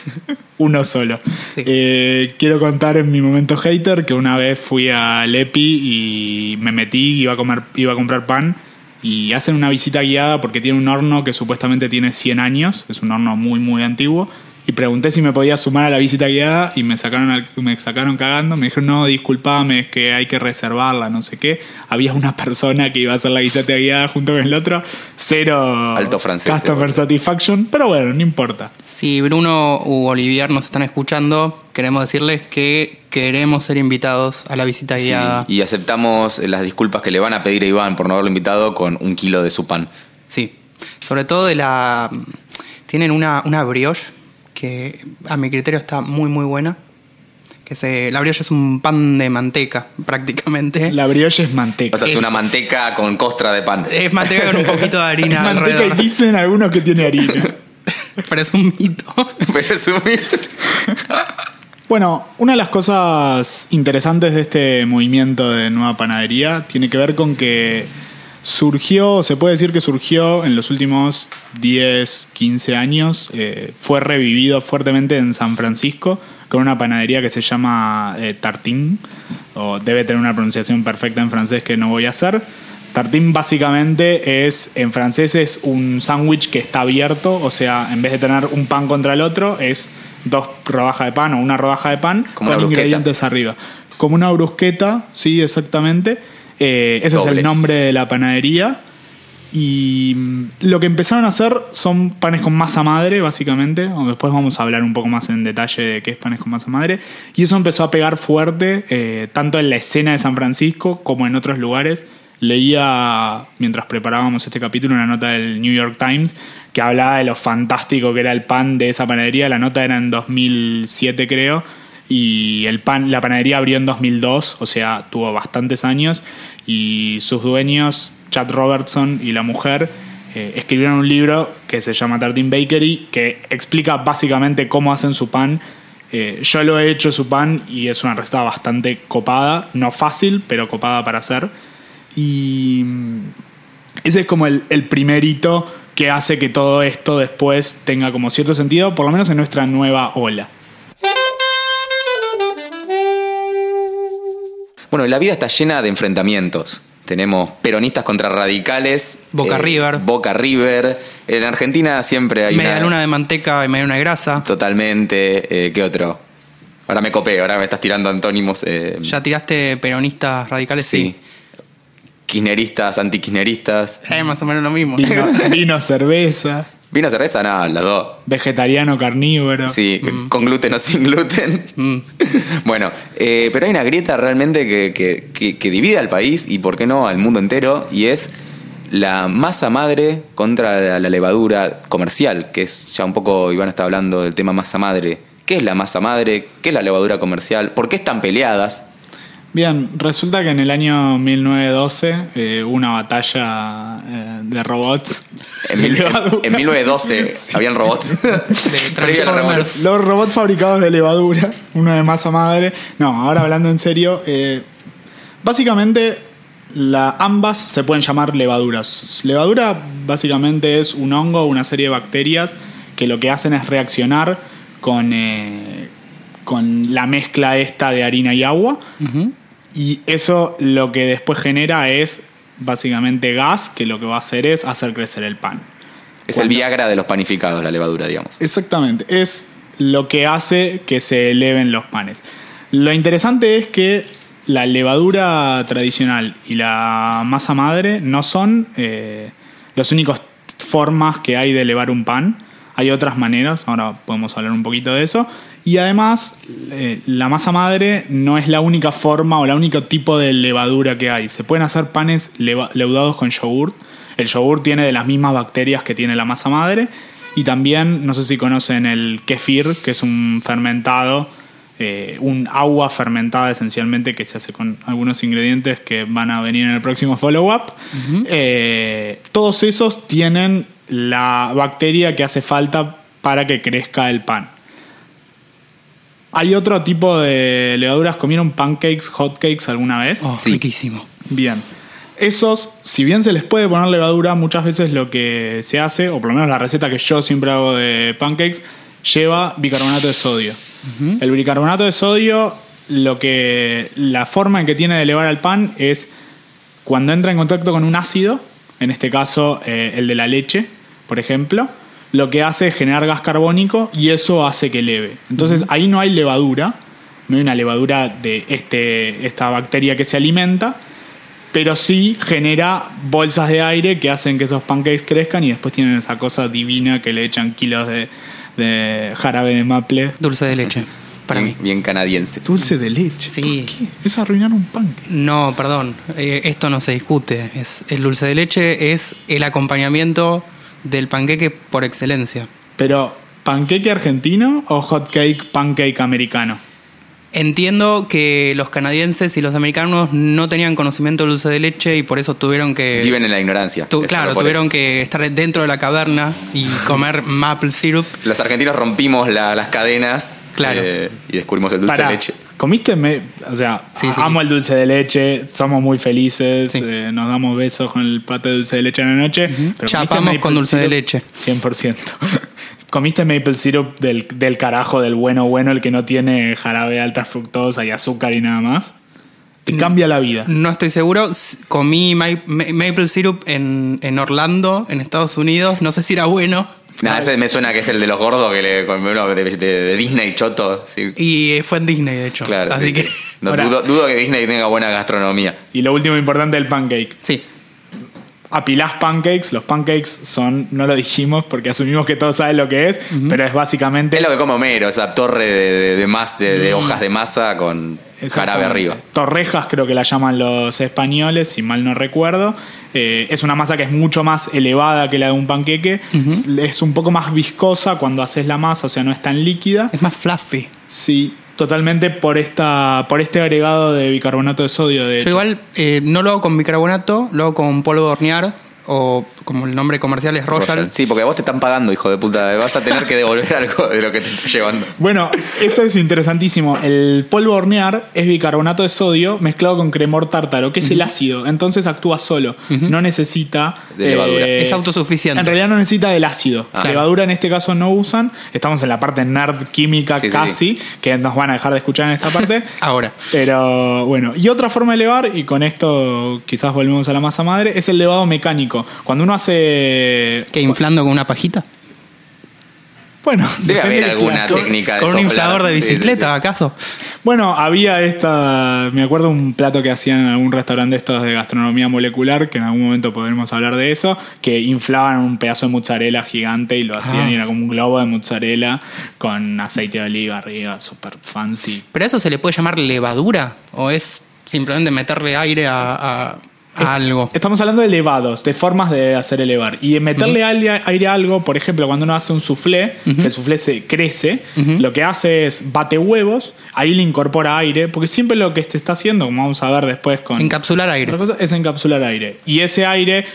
Uno solo. Sí. Eh, quiero contar en mi momento hater que una vez fui al EPI y me metí, iba a, comer, iba a comprar pan y hacen una visita guiada porque tiene un horno que supuestamente tiene 100 años, es un horno muy muy antiguo. Y pregunté si me podía sumar a la visita guiada y me sacaron, al- me sacaron cagando. Me dijeron, no, disculpame, es que hay que reservarla, no sé qué. Había una persona que iba a hacer la visita guiada junto con el otro. Cero Alto francés, customer satisfaction, pero bueno, no importa. Si Bruno u Olivier nos están escuchando, queremos decirles que queremos ser invitados a la visita Sí, guiada. y aceptamos las disculpas que le van a pedir a Iván por no haberlo invitado con un kilo de su pan. Sí. Sobre todo de la. Tienen una, una brioche que a mi criterio está muy, muy buena. Que se, la brioche es un pan de manteca, prácticamente. La brioche es manteca. O sea, es Es- una manteca con costra de pan. Es manteca con un poquito de harina manteca alrededor. y dicen algunos que tiene harina. Pero es un mito. Pero es un mito. Bueno, una de las cosas interesantes de este movimiento de nueva panadería tiene que ver con que surgió, se puede decir que surgió en los últimos 10, 15 años, eh, fue revivido fuertemente en San Francisco con una panadería que se llama eh, Tartín, o debe tener una pronunciación perfecta en francés que no voy a hacer. Tartín básicamente es, en francés es un sándwich que está abierto, o sea, en vez de tener un pan contra el otro, es dos rodajas de pan o una rodaja de pan Como con ingredientes arriba. Como una brusqueta, sí, exactamente. Eh, ese es el nombre de la panadería. Y mm, lo que empezaron a hacer son panes con masa madre, básicamente. Después vamos a hablar un poco más en detalle de qué es panes con masa madre. Y eso empezó a pegar fuerte, eh, tanto en la escena de San Francisco como en otros lugares. Leía, mientras preparábamos este capítulo, una nota del New York Times que hablaba de lo fantástico que era el pan de esa panadería. La nota era en 2007, creo. Y el pan, la panadería abrió en 2002, o sea, tuvo bastantes años. Y sus dueños, Chad Robertson y la mujer, eh, escribieron un libro que se llama Tartin Bakery, que explica básicamente cómo hacen su pan. Eh, yo lo he hecho su pan y es una receta bastante copada, no fácil, pero copada para hacer. Y mm, ese es como el, el primer hito que hace que todo esto después tenga como cierto sentido, por lo menos en nuestra nueva ola. Bueno, la vida está llena de enfrentamientos. Tenemos peronistas contra radicales. Boca River. Boca River. En Argentina siempre hay Media una... luna de manteca y media luna de grasa. Totalmente. Eh, ¿Qué otro? Ahora me copé, ahora me estás tirando antónimos. eh, Ya tiraste peronistas radicales, sí. sí. Kirchneristas, antikirchneristas. Es más o menos lo mismo. Vino, vino cerveza, ¿Vino cerveza? Nada, las dos. vegetariano carnívoro. Sí, con gluten o sin gluten. Mm. Bueno, eh, pero hay una grieta realmente que, que- que- que divide al país y, por qué no, al mundo entero, y es la masa madre contra la, la levadura comercial, que es ya un poco, Iván está hablando del tema masa madre. ¿Qué es la masa madre? ¿Qué es la levadura comercial? ¿Por qué están peleadas? Bien, resulta que en el año 1912 eh, hubo una batalla eh, de robots. En, mil- en- en 1912 habían robots. Transformers. Los robots fabricados de levadura, uno de masa madre. No, ahora hablando en serio, eh, básicamente la, ambas se pueden llamar levaduras. Levadura básicamente es un hongo, una serie de bacterias que lo que hacen es reaccionar con, eh, con la mezcla esta de harina y agua. Y eso lo que después genera es básicamente gas, que lo que va a hacer es hacer crecer el pan. Es el Viagra de los panificados, la levadura, digamos. Exactamente, es lo que hace que se eleven los panes. Lo interesante es que la levadura tradicional y la masa madre no son eh, las únicas formas que hay de elevar un pan. Hay otras maneras, ahora podemos hablar un poquito de eso. Y además, eh, la masa madre no es la única forma o la único tipo de levadura que hay. Se pueden hacer panes leudados con yogurt. El yogur tiene de las mismas bacterias que tiene la masa madre. Y también, no sé si conocen el kefir, que es un fermentado eh, un agua fermentada esencialmente que se hace con algunos ingredientes que van a venir en el próximo follow-up. Eh, todos esos tienen la bacteria que hace falta para que crezca el pan. ¿Hay otro tipo de levaduras? ¿Comieron pancakes, hotcakes alguna vez? Oh, Sí. riquísimo. Bien. Esos, si bien se les puede poner levadura, muchas veces lo que se hace, o por lo menos la receta que yo siempre hago de pancakes, lleva bicarbonato de sodio. El bicarbonato de sodio, lo que. la forma en que tiene de elevar al pan es cuando entra en contacto con un ácido, en este caso eh, el de la leche, por ejemplo, lo que hace es generar gas carbónico y eso hace que eleve. Entonces ahí no hay levadura, no hay una levadura de este, esta bacteria que se alimenta, pero sí genera bolsas de aire que hacen que esos pancakes crezcan y después tienen esa cosa divina que le echan kilos de, de jarabe de maple. Dulce de leche, para bien, mí. bien canadiense. Dulce de leche. Sí. ¿Por qué? Es arruinar un pancake. No, perdón, eh, esto no se discute. Es, el dulce de leche es el acompañamiento del panqueque por excelencia. Pero, ¿panqueque argentino o hot cake pancake americano? Entiendo que los canadienses y los americanos no tenían conocimiento del dulce de leche y por eso tuvieron que... Viven en la ignorancia. tu- claro, tuvieron eso. que estar dentro de la caverna y comer maple syrup. Los argentinos rompimos la- las cadenas Claro. eh, y descubrimos el dulce Pará, de leche. ¿Comiste? me- o sea, Sí, sí. amo el dulce de leche, somos muy felices, Sí. eh, nos damos besos con el plato de dulce de leche en la noche. pero ¿comiste Chapamos maple con dulce de syrup? leche. 100%. ¿Comiste maple syrup del, del carajo, del bueno bueno, el que no tiene jarabe alta fructosa y azúcar y nada más? Te cambia la vida. No estoy seguro. Comí ma- ma- maple syrup en, en Orlando, en Estados Unidos. No sé si era bueno. Nada, ese me suena que es el de los gordos que le, con- no, de, de- de Disney choto. Sí, Y fue en Disney, de hecho. claro. Así sí, que. sí. No, dudo, dudo que Disney tenga buena gastronomía. Y lo último importante del pancake. Sí. apilás pancakes. Los pancakes son, no lo dijimos porque asumimos que todos saben lo que es, pero es básicamente. Es lo que come Homero, esa torre de, de, de mas- de- de hojas de masa con jarabe arriba. Torrejas creo que la llaman los españoles, si mal no recuerdo. Eh, es una masa que es mucho más elevada que la de un panqueque. es, es un poco más viscosa cuando haces la masa, o sea, no es tan líquida. Es más fluffy. Sí, totalmente por esta por este agregado de bicarbonato de sodio. De Yo hecho. igual eh, no lo hago con bicarbonato, lo hago con polvo de hornear o como el nombre comercial es Royal. Royal. Sí, porque a vos te están pagando, hijo de puta. Vas a tener que devolver algo de lo que te estás llevando. Bueno, eso es interesantísimo. El polvo a hornear es bicarbonato de sodio mezclado con cremor tártaro, que es el ácido. Entonces actúa solo. No necesita. eh, De levadura. Es autosuficiente. En realidad no necesita del ácido. Ah. Levadura en este caso no usan. Estamos en la parte nerd química Sí, sí, casi, que nos van a dejar de escuchar en esta parte. Ahora. Pero bueno, y otra forma de elevar, y con esto quizás volvemos a la masa madre, es el levado mecánico. Cuando uno hace. ¿Que inflando con una pajita? Bueno, Debe haber alguna clase. técnica de ¿Con un inflador de Sí, sí, bicicleta, sí. acaso? Bueno, había esta. Me acuerdo un plato que hacían en algún restaurante de estos de gastronomía molecular, que en algún momento podremos hablar de eso, que inflaban un pedazo de mozzarella gigante y lo hacían Ah. y era como un globo de mozzarella con aceite de oliva arriba, súper fancy. ¿Pero eso se le puede llamar levadura? ¿O es simplemente meterle aire a algo? Estamos hablando de elevados, de formas de hacer elevar. Y meterle aire, aire a algo, por ejemplo, cuando uno hace un soufflé, que el soufflé se crece, lo que hace es bate huevos, ahí le incorpora aire, porque siempre lo que te está haciendo, como vamos a ver después con. Encapsular aire. Otra cosa es encapsular aire. Y ese aire,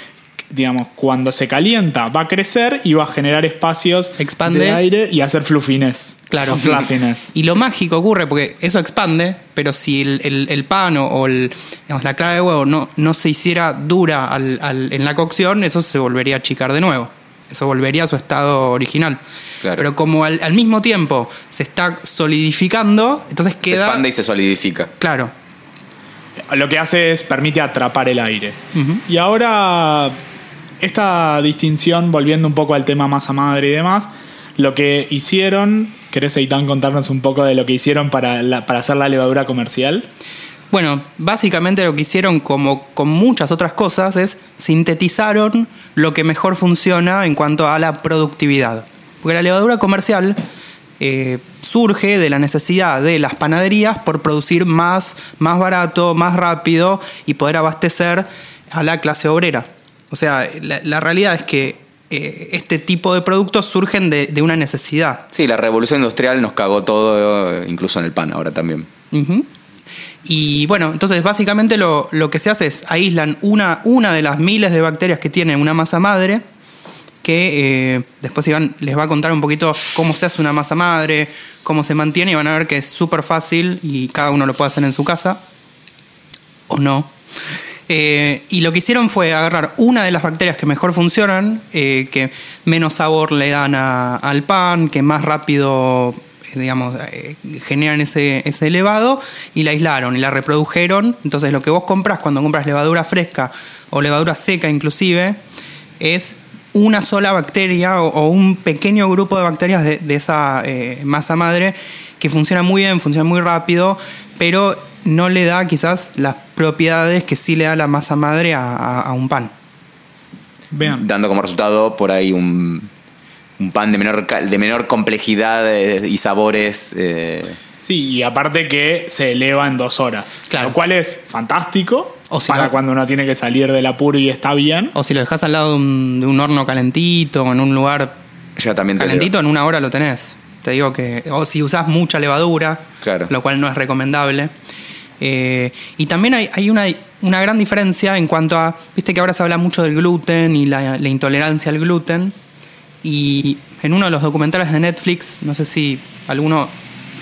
digamos, cuando se calienta, va a crecer y va a generar espacios Expande. de aire y hacer fluffiness. Claro. Fluffiness. Y lo mágico ocurre porque eso expande, pero si el, el- el pan o, o el- digamos, la clara de huevo no, no se hiciera dura al- al- en la cocción, eso se volvería a achicar de nuevo. Eso volvería a su estado original. Claro. Pero como al, al mismo tiempo se está solidificando, entonces Se queda. expande y se solidifica. Claro. Lo que hace es permite atrapar el aire. Y ahora, esta distinción, volviendo un poco al tema masa madre y demás, lo que hicieron. ¿Querés, Eitan, contarnos un poco de lo que hicieron para, para hacer la levadura comercial? Bueno, básicamente lo que hicieron, como con muchas otras cosas, es sintetizaron lo que mejor funciona en cuanto a la productividad. Porque la levadura comercial eh, surge de la necesidad de las panaderías por producir más, más barato, más rápido y poder abastecer a la clase obrera. O sea, la, la realidad es que eh, este tipo de productos surgen de, de una necesidad. Sí, la revolución industrial nos cagó todo, incluso en el pan ahora también. Y bueno, entonces básicamente lo, lo que se hace es aíslan una, una de las miles de bacterias que tiene una masa madre, que eh, después Iván les va a contar un poquito cómo se hace una masa madre, cómo se mantiene y van a ver que es súper fácil y cada uno lo puede hacer en su casa. O no. Eh, y lo que hicieron fue agarrar una de las bacterias que mejor funcionan, eh, que menos sabor le dan a- al pan, que más rápido, eh, generan ese, elevado, y la aislaron y la reprodujeron. Entonces lo que vos compras cuando compras levadura fresca o levadura seca inclusive, es una sola bacteria o, un pequeño grupo de bacterias de, de esa masa madre que funciona muy bien, funciona muy rápido, pero no le da quizás las propiedades que sí le da la masa madre a, a- a un pan. Vean. Dando como resultado por ahí un, un pan de menor, de menor complejidad eh, y sabores. eh, Sí, y aparte que se eleva en dos horas. Claro. Lo cual es fantástico O si para no- cuando uno tiene que salir del apuro y está bien. O si lo dejas al lado de un, de un horno calentito, en un lugar ya también calentito, en una hora lo tenés. Te digo que. O si usás mucha levadura, Claro. lo cual no es recomendable. Eh, y también hay, hay una, una gran diferencia en cuanto a. Viste que ahora se habla mucho del gluten y la, la intolerancia al gluten. Y en uno de los documentales de Netflix, no sé si alguno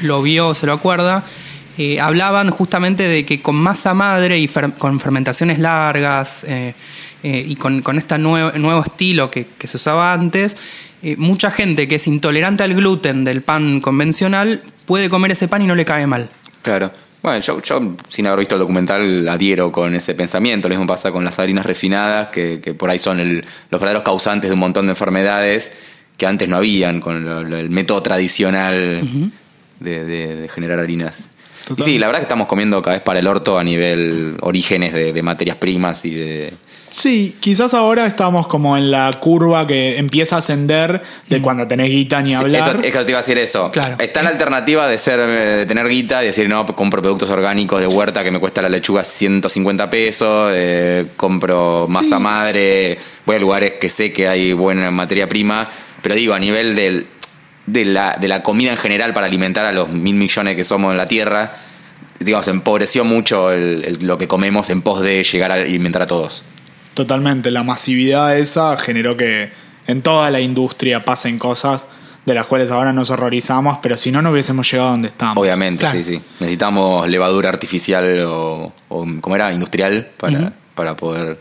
lo vio o se lo acuerda, eh, hablaban justamente de que con masa madre y fer- con fermentaciones largas eh, eh, y con, con este nuevo, nuevo estilo que, que se usaba antes, eh, mucha gente que es intolerante al gluten del pan convencional puede comer ese pan y no le cae mal. Claro. Bueno, yo, yo, sin haber visto el documental, adhiero con ese pensamiento. Lo mismo pasa con las harinas refinadas, que, que por ahí son el- los verdaderos causantes de un montón de enfermedades que antes no habían con lo- lo- el método tradicional de, de- de generar harinas. Y sí, la verdad que estamos comiendo cada vez para el orto a nivel orígenes de, de materias primas y de... Sí, quizás ahora estamos como en la curva que empieza a ascender de cuando tenés guita ni Sí, hablar. Eso, es que te iba a decir eso. Claro. Está la alternativa de ser eh, de tener guita y decir, no, compro productos orgánicos de huerta que me cuesta la lechuga 150 pesos, eh, compro masa madre, voy a lugares que sé que hay buena materia prima, pero digo, a nivel del, de, la, de la comida en general para alimentar a los mil millones que somos en la Tierra, digamos, empobreció mucho el- el- lo que comemos en pos de llegar a alimentar a todos. Totalmente, la masividad esa generó que en toda la industria pasen cosas de las cuales ahora nos horrorizamos, pero si no, no hubiésemos llegado a donde estamos. Obviamente, Claro. sí, sí. Necesitamos levadura artificial o, o ¿cómo era? Industrial para, para poder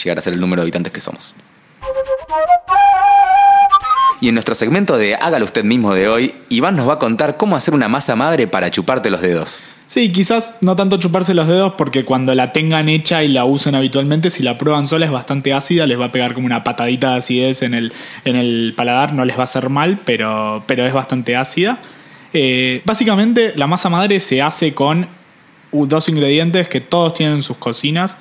llegar a ser el número de habitantes que somos. Y en nuestro segmento de Hágalo usted mismo de hoy, Iván nos va a contar cómo hacer una masa madre para chuparte los dedos. Sí, quizás no tanto chuparse los dedos porque cuando la tengan hecha y la usen habitualmente, si la prueban sola es bastante ácida, les va a pegar como una patadita de acidez en el, en el paladar, no les va a hacer mal, pero, pero es bastante ácida. Eh, básicamente la masa madre se hace con dos ingredientes que todos tienen en sus cocinas,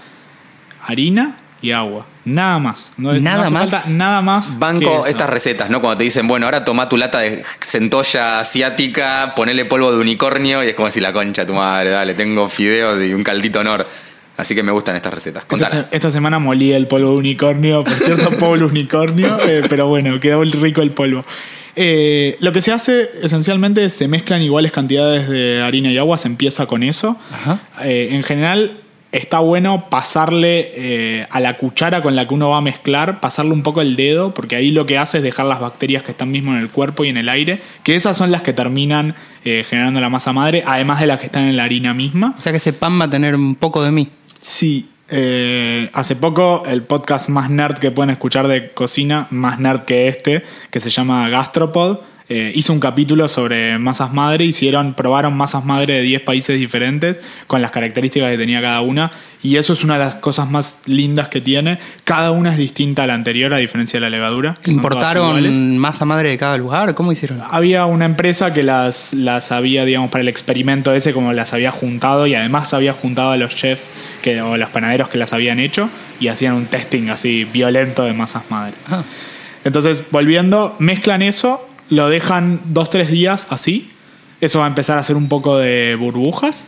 harina y agua. Nada más. No, Nada más. falta nada más. Banco estas recetas, ¿no? Cuando te dicen, bueno, ahora toma tu lata de centolla asiática, ponele polvo de unicornio y es como decir la concha tu madre, dale, tengo fideos y un caldito honor. Así que me gustan estas recetas. Esta, esta semana molí el polvo de unicornio, por cierto, polvo unicornio, eh, pero bueno, quedó rico el polvo. Eh, lo que se hace esencialmente es se mezclan iguales cantidades de harina y agua, se empieza con eso. Ajá. Eh, en general está bueno pasarle eh, a la cuchara con la que uno va a mezclar, pasarle un poco el dedo, porque ahí lo que hace es dejar las bacterias que están mismo en el cuerpo y en el aire, que esas son las que terminan eh, generando la masa madre, además de las que están en la harina misma. O sea que ese pan va a tener un poco de mí. Sí, eh, hace poco el podcast más nerd que pueden escuchar de cocina, más nerd que este, que se llama Gastropod, eh, hizo un capítulo sobre masas madre, hicieron, probaron masas madre de 10 países diferentes con las características que tenía cada una y eso es una de las cosas más lindas que tiene. Cada una es distinta a la anterior a diferencia de la levadura. ¿Importaron masa madre de cada lugar? ¿Cómo hicieron? Había una empresa que las, las había, digamos, para el experimento ese, como las había juntado y además había juntado a los chefs que, o los panaderos que las habían hecho y hacían un testing así violento de masas madres. Ah, Entonces, volviendo, mezclan eso, lo dejan dos, tres días así. Eso va a empezar a hacer un poco de burbujas.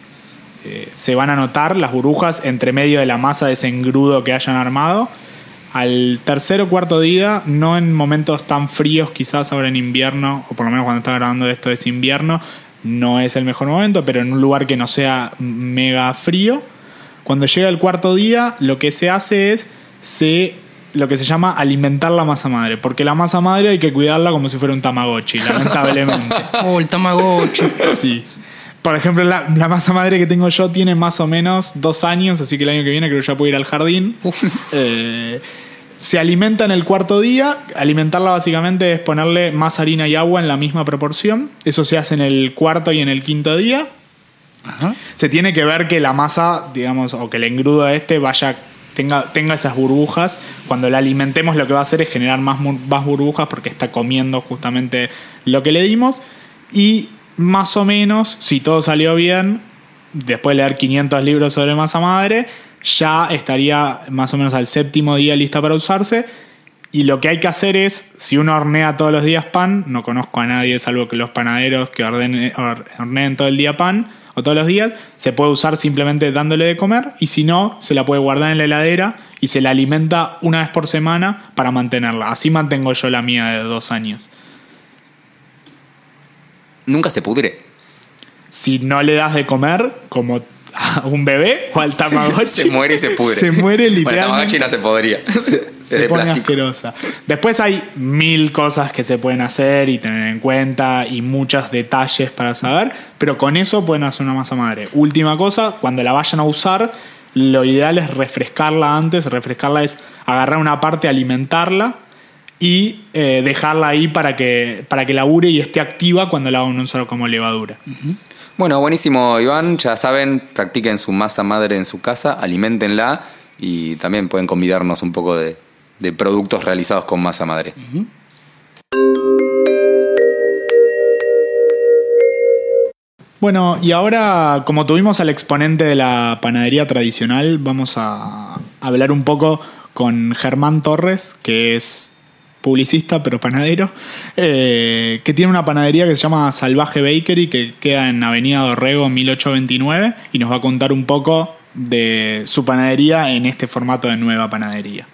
Eh, se van a notar las burbujas entre medio de la masa de ese que hayan armado. al tercer o cuarto día, no en momentos tan fríos, quizás ahora en invierno, o por lo menos cuando está grabando esto es invierno, no es el mejor momento, pero en un lugar que no sea mega frío. Cuando llega el cuarto día, lo que se hace es se lo que se llama alimentar la masa madre, porque la masa madre hay que cuidarla como si fuera un tamagotchi, lamentablemente. Oh, el Tamagotchi. Sí. Por ejemplo, la, la masa madre que tengo yo tiene más o menos dos años, así que el año que viene creo que ya puedo ir al jardín. Eh, se alimenta en el cuarto día. Alimentarla básicamente es ponerle más harina y agua en la misma proporción. Eso se hace en el cuarto y en el quinto día. Ajá. Se tiene que ver que la masa, digamos, o que el engrudo este vaya, tenga, tenga esas burbujas. Cuando la alimentemos lo que va a hacer es generar más, más burbujas porque está comiendo justamente lo que le dimos. Y más o menos, si todo salió bien, después de leer 500 libros sobre masa madre, ya estaría más o menos al séptimo día lista para usarse. Y lo que hay que hacer es, si uno hornea todos los días pan, no conozco a nadie salvo que los panaderos que ordene- hor- horneen todo el día pan o todos los días, se puede usar simplemente dándole de comer y si no, se la puede guardar en la heladera y se la alimenta una vez por semana para mantenerla. Así mantengo yo la mía de dos años. Nunca se pudre. Si no le das de comer, como a un bebé o al tamagotchi, Se muere y se pudre. Se muere Bueno, el literalmente. Tamagotchi no se podría. Se pone plástico. asquerosa. Después hay mil cosas que se pueden hacer y tener en cuenta y muchos detalles para saber, pero con eso pueden hacer una masa madre. Última cosa, cuando la vayan a usar, lo ideal es refrescarla antes. Refrescarla es agarrar una parte, alimentarla y eh, dejarla ahí para que, para que labure y esté activa cuando la van a usar como levadura. Bueno, buenísimo, Iván. Ya saben, practiquen su masa madre en su casa, alimentenla y también pueden convidarnos un poco de, productos realizados con masa madre. Bueno, y ahora, como tuvimos al exponente de la panadería tradicional, vamos a hablar un poco con Germán Torres, que es publicista pero panadero, eh, que tiene una panadería que se llama Salvaje Bakery, que queda en Avenida Dorrego 1829, y nos va a contar un poco de su panadería en este formato de nueva panadería.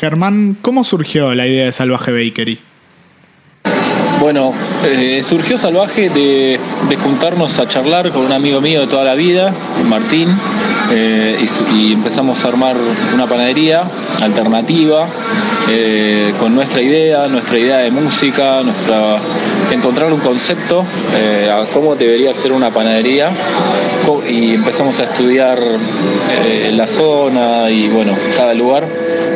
Germán, ¿cómo surgió la idea de Salvaje Bakery? Bueno, eh, surgió Salvaje de, de juntarnos a charlar con un amigo mío de toda la vida, Martín, eh, y, empezamos a armar una panadería alternativa eh, con nuestra idea, nuestra idea de música, nuestra encontrar un concepto eh, a cómo debería ser una panadería y empezamos a estudiar la zona y bueno, cada lugar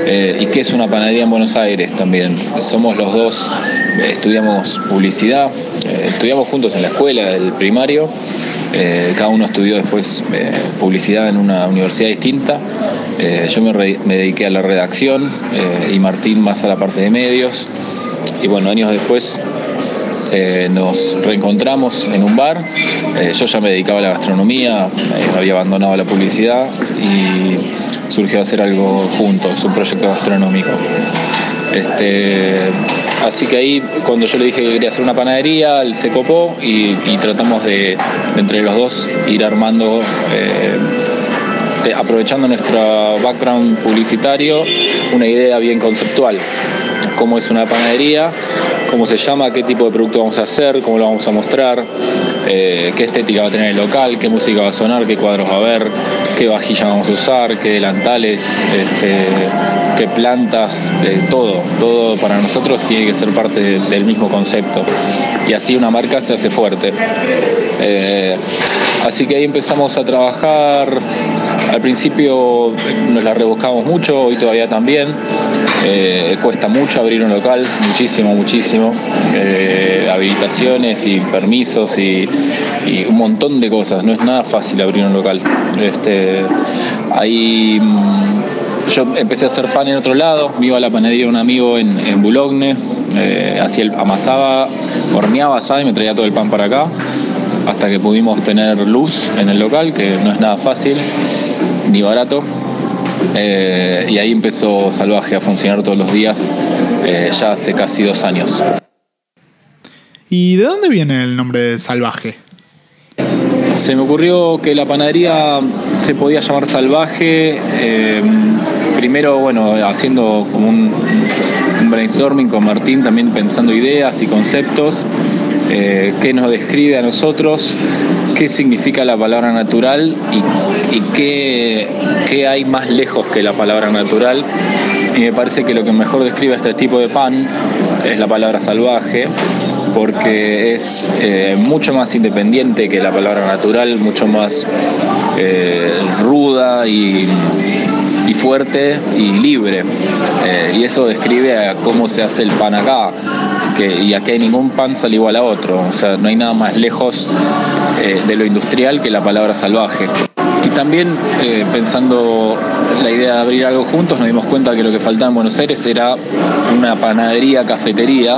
y qué es una panadería en Buenos Aires también. Somos los dos, estudiamos publicidad, estudiamos juntos en la escuela del primario, eh, cada uno estudió después eh, publicidad en una universidad distinta. Eh, yo me, me dediqué a la redacción y Martín más a la parte de medios. Y bueno, años después nos reencontramos en un bar. Yo ya me dedicaba a la gastronomía, había abandonado la publicidad y surgió hacer algo juntos, un proyecto gastronómico. Este, así que ahí cuando yo le dije que quería hacer una panadería, él se copó y, tratamos de, entre los dos ir armando eh, aprovechando nuestro background publicitario, una idea bien conceptual. Cómo es una panadería, cómo se llama, qué tipo de producto vamos a hacer, cómo lo vamos a mostrar, eh, qué estética va a tener el local, qué música va a sonar, qué cuadros va a haber, qué vajilla vamos a usar, qué delantales, este, qué plantas, eh, todo. Todo para nosotros tiene que ser parte de- del mismo concepto. Y así una marca se hace fuerte. Eh, así que ahí empezamos a trabajar. Al principio eh, nos la rebuscamos mucho, hoy todavía también. Eh, cuesta mucho abrir un local, muchísimo, muchísimo. Eh, habilitaciones y permisos y, un montón de cosas. No es nada fácil abrir un local. Este, ahí mm, yo empecé a hacer pan en otro lado, me iba a la panadería de un amigo en, en Boulogne, hacía amasaba, horneaba, asada y me traía todo el pan para acá, hasta que pudimos tener luz en el local, que no es nada fácil ni barato. Eh, y ahí empezó Salvaje a funcionar todos los días, eh, ya hace casi dos años. ¿Y de dónde viene el nombre de Salvaje? Se me ocurrió que la panadería se podía llamar salvaje, eh, primero, bueno, haciendo como un, un brainstorming con Martín, también pensando ideas y conceptos, eh, qué nos describe a nosotros, qué significa la palabra natural y, qué, qué hay más lejos que la palabra natural. Y me parece que lo que mejor describe este tipo de pan es la palabra salvaje, porque es eh, mucho más independiente que la palabra natural, mucho más eh, ruda y, y fuerte y libre. Eh, y eso describe a cómo se hace el pan acá. Y aquí hay ningún pan sale igual a otro. O sea, no hay nada más lejos eh, de lo industrial que la palabra salvaje. Y también eh, pensando la idea de abrir algo juntos, nos dimos cuenta que lo que faltaba en Buenos Aires era una panadería, cafetería,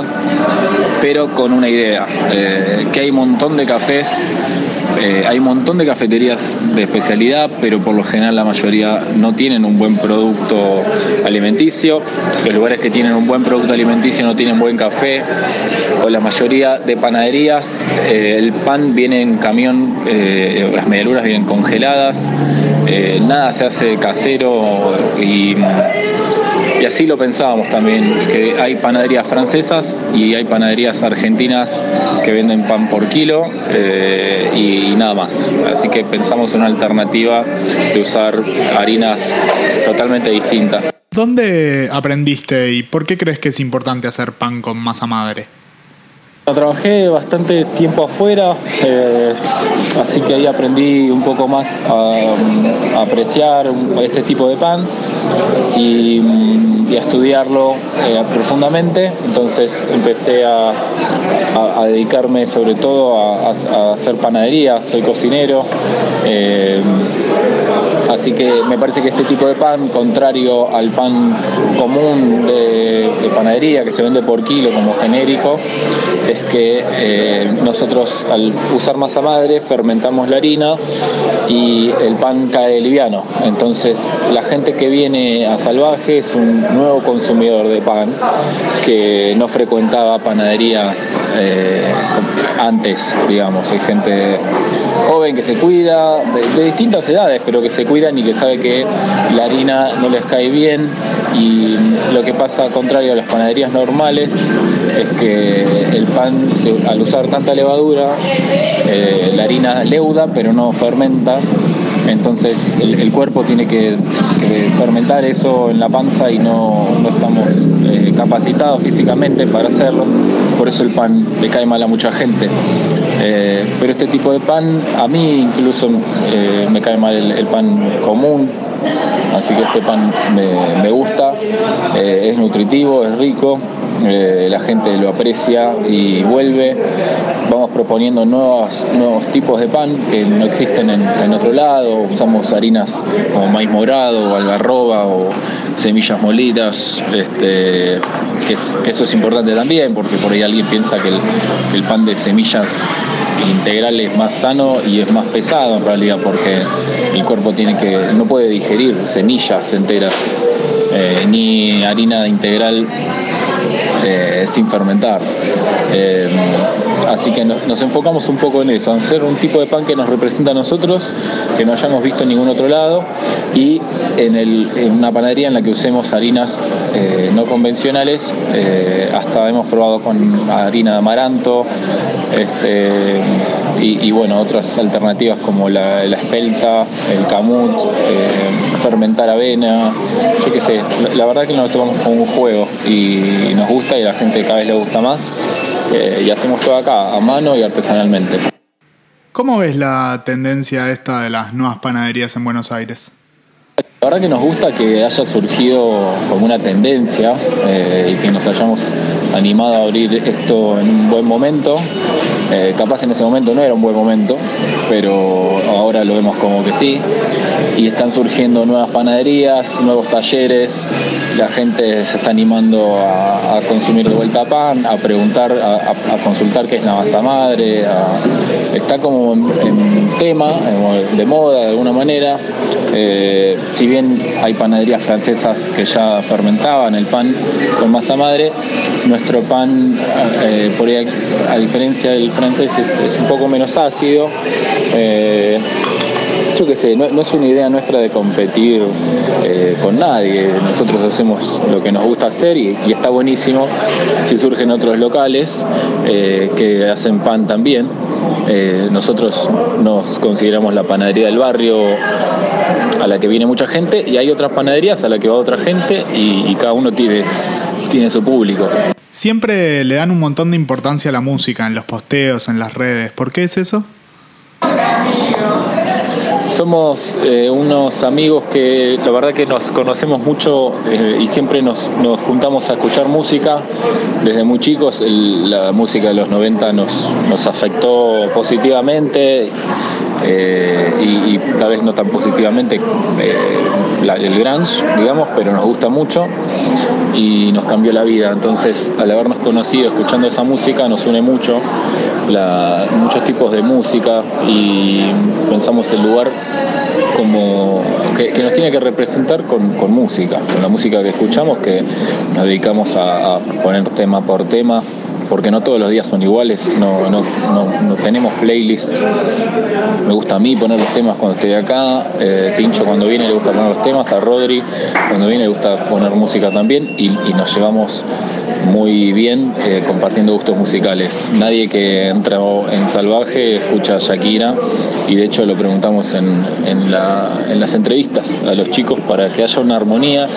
pero con una idea, eh, que hay un montón de cafés, eh, hay un montón de cafeterías de especialidad, pero por lo general la mayoría no tienen un buen producto alimenticio, los lugares que tienen un buen producto alimenticio no tienen buen café, o la mayoría de panaderías, eh, el pan viene en camión, eh, las medialunas vienen congeladas, nada se hace casero y, y así lo pensábamos también, que hay panaderías francesas y hay panaderías argentinas que venden pan por kilo eh, y, y nada más. Así que pensamos en una alternativa de usar harinas totalmente distintas. ¿Dónde aprendiste y por qué crees que es importante hacer pan con masa madre? Trabajé bastante tiempo afuera, eh, así que ahí aprendí un poco más a, a apreciar este tipo de pan y, mm, a estudiarlo eh, profundamente. Entonces empecé a, dedicarme sobre todo a hacer panadería, soy cocinero. eh, Así que me parece que este tipo de pan, contrario al pan común de, de panadería que se vende por kilo como genérico, es que eh, nosotros al usar masa madre fermentamos la harina y el pan cae liviano. Entonces la gente que viene a Salvaje es un nuevo consumidor de pan que no frecuentaba panaderías eh, antes, digamos. Hay gente joven que se cuida, de, distintas edades, pero que se cuidan y que sabe que la harina no les cae bien. Y lo que pasa contrario a las panaderías normales es que el pan, al usar tanta levadura, eh, la harina leuda pero no fermenta, entonces el, cuerpo tiene que, que fermentar eso en la panza y no, no estamos eh, capacitados físicamente para hacerlo, por eso el pan le cae mal a mucha gente. Eh, pero este tipo de pan, a mí incluso eh, me cae mal el, pan común, así que este pan me, me gusta, eh, es nutritivo, es rico, eh, la gente lo aprecia y vuelve. Vamos proponiendo nuevos, tipos de pan que no existen en, otro lado, usamos harinas como maíz morado o algarroba o semillas molidas, este, eso es importante también porque por ahí alguien piensa que el, pan de semillas integral es más sano y es más pesado en realidad porque el cuerpo tiene que no puede digerir semillas enteras eh, ni harina integral sin fermentar. Así que no- nos enfocamos un poco en eso, en hacer un tipo de pan que nos representa a nosotros, que no hayamos visto en ningún otro lado, y en, una panadería en la que usemos harinas eh, no convencionales, eh, hasta hemos probado con harina de amaranto, este, y, bueno, otras alternativas como la, espelta, el camut, eh, fermentar avena, yo qué sé, la, la verdad que nos tomamos como un juego y nos gusta y a la gente cada vez le gusta más eh, y hacemos todo acá, a mano y artesanalmente. ¿Cómo ves la tendencia esta de las nuevas panaderías en Buenos Aires? La verdad que nos gusta que haya surgido como una tendencia eh, y que nos hayamos animado a abrir esto en un buen momento. Eh, capaz en ese momento no era un buen momento, pero ahora lo vemos como que sí. Y están surgiendo nuevas panaderías, nuevos talleres, la gente se está animando a, consumir de vuelta pan, a preguntar, a, consultar qué es la masa madre, está como en, tema, de moda de alguna manera. Eh, si bien hay panaderías francesas que ya fermentaban el pan con masa madre, nuestro pan, eh, a diferencia del francés, es, es un poco menos ácido. eh, yo qué sé, no, es una idea nuestra de competir eh, con nadie. Nosotros hacemos lo que nos gusta hacer y, y está buenísimo si surgen otros locales eh, que hacen pan también. Eh, nosotros nos consideramos la panadería del barrio a la que viene mucha gente y hay otras panaderías a la que va otra gente y, y cada uno tiene, tiene su público. Siempre le dan un montón de importancia a la música en los posteos, en las redes. ¿Por qué es eso? Somos eh, unos amigos que la verdad que nos conocemos mucho eh, y siempre nos, nos juntamos a escuchar música. Desde muy chicos la música de los 90 nos, nos afectó positivamente eh, y, tal vez no tan positivamente eh, el grunge, digamos, pero nos gusta mucho y nos cambió la vida. Entonces, al habernos conocido escuchando esa música, nos une mucho muchos tipos de música y pensamos el lugar como que, nos tiene que representar con, música, con la música que escuchamos, que nos dedicamos a poner tema por tema. Porque no todos los días son iguales, no, no, no- tenemos playlist. Me gusta a mí poner los temas cuando estoy acá, eh, Pincho cuando viene le gusta poner los temas, a Rodri cuando viene le gusta poner música también y nos llevamos muy bien eh, compartiendo gustos musicales. Nadie que entra en Salvaje escucha a Shakira y de hecho lo preguntamos en, en la- en las entrevistas a los chicos para que haya una armonía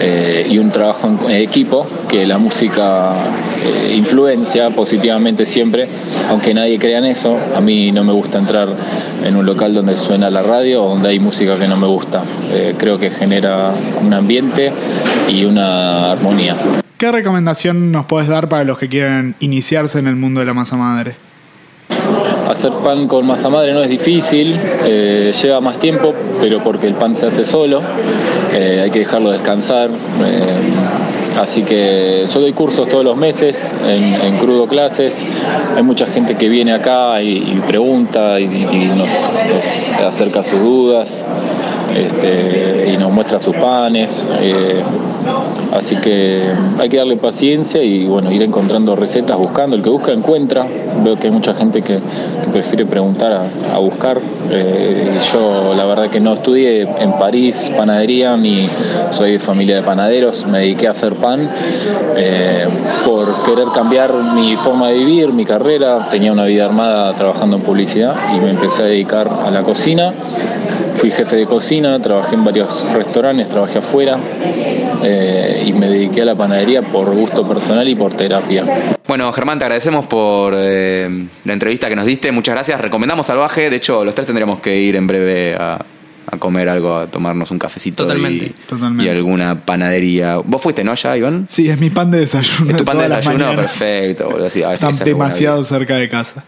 eh, y un trabajo en equipo, que la música eh, influencia positivamente siempre, aunque nadie crea en eso. A mí no me gusta entrar en un local donde suena la radio o donde hay música que no me gusta. Eh, creo que genera un ambiente y una armonía. ¿Qué recomendación nos puedes dar para los que quieren iniciarse en el mundo de la masa madre? Hacer pan con masa madre no es difícil, eh, lleva más tiempo, pero porque el pan se hace solo, eh, hay que dejarlo descansar. eh, así que yo doy cursos todos los meses en, crudo clases. Hay mucha gente que viene acá y, pregunta y, nos, acerca sus dudas este, y nos muestra sus panes. eh, así que hay que darle paciencia y bueno, ir encontrando recetas, buscando. El que busca encuentra. Veo que hay mucha gente que, prefiere preguntar a, a buscar. Eh, yo la verdad que no estudié en París panadería ni soy de familia de panaderos. Me dediqué a hacer pan eh, por querer cambiar mi forma de vivir, mi carrera. Tenía una vida armada trabajando en publicidad y me empecé a dedicar a la cocina. Fui jefe de cocina, trabajé en varios restaurantes, trabajé afuera eh, y me dediqué a la panadería por gusto personal y por terapia. Bueno, Germán, te agradecemos por eh, la entrevista que nos diste. Muchas gracias. Recomendamos Salvaje. De hecho, los tres tendremos que ir en breve a, a comer algo, a tomarnos un cafecito. Totalmente. Y, Totalmente. y alguna panadería. ¿Vos fuiste, no, allá, Iván? Sí, es mi pan de desayuno. ¿Es tu pan de desayuno? Perfecto. boludo. Sí, a veces Está esa es buena demasiado cerca de casa.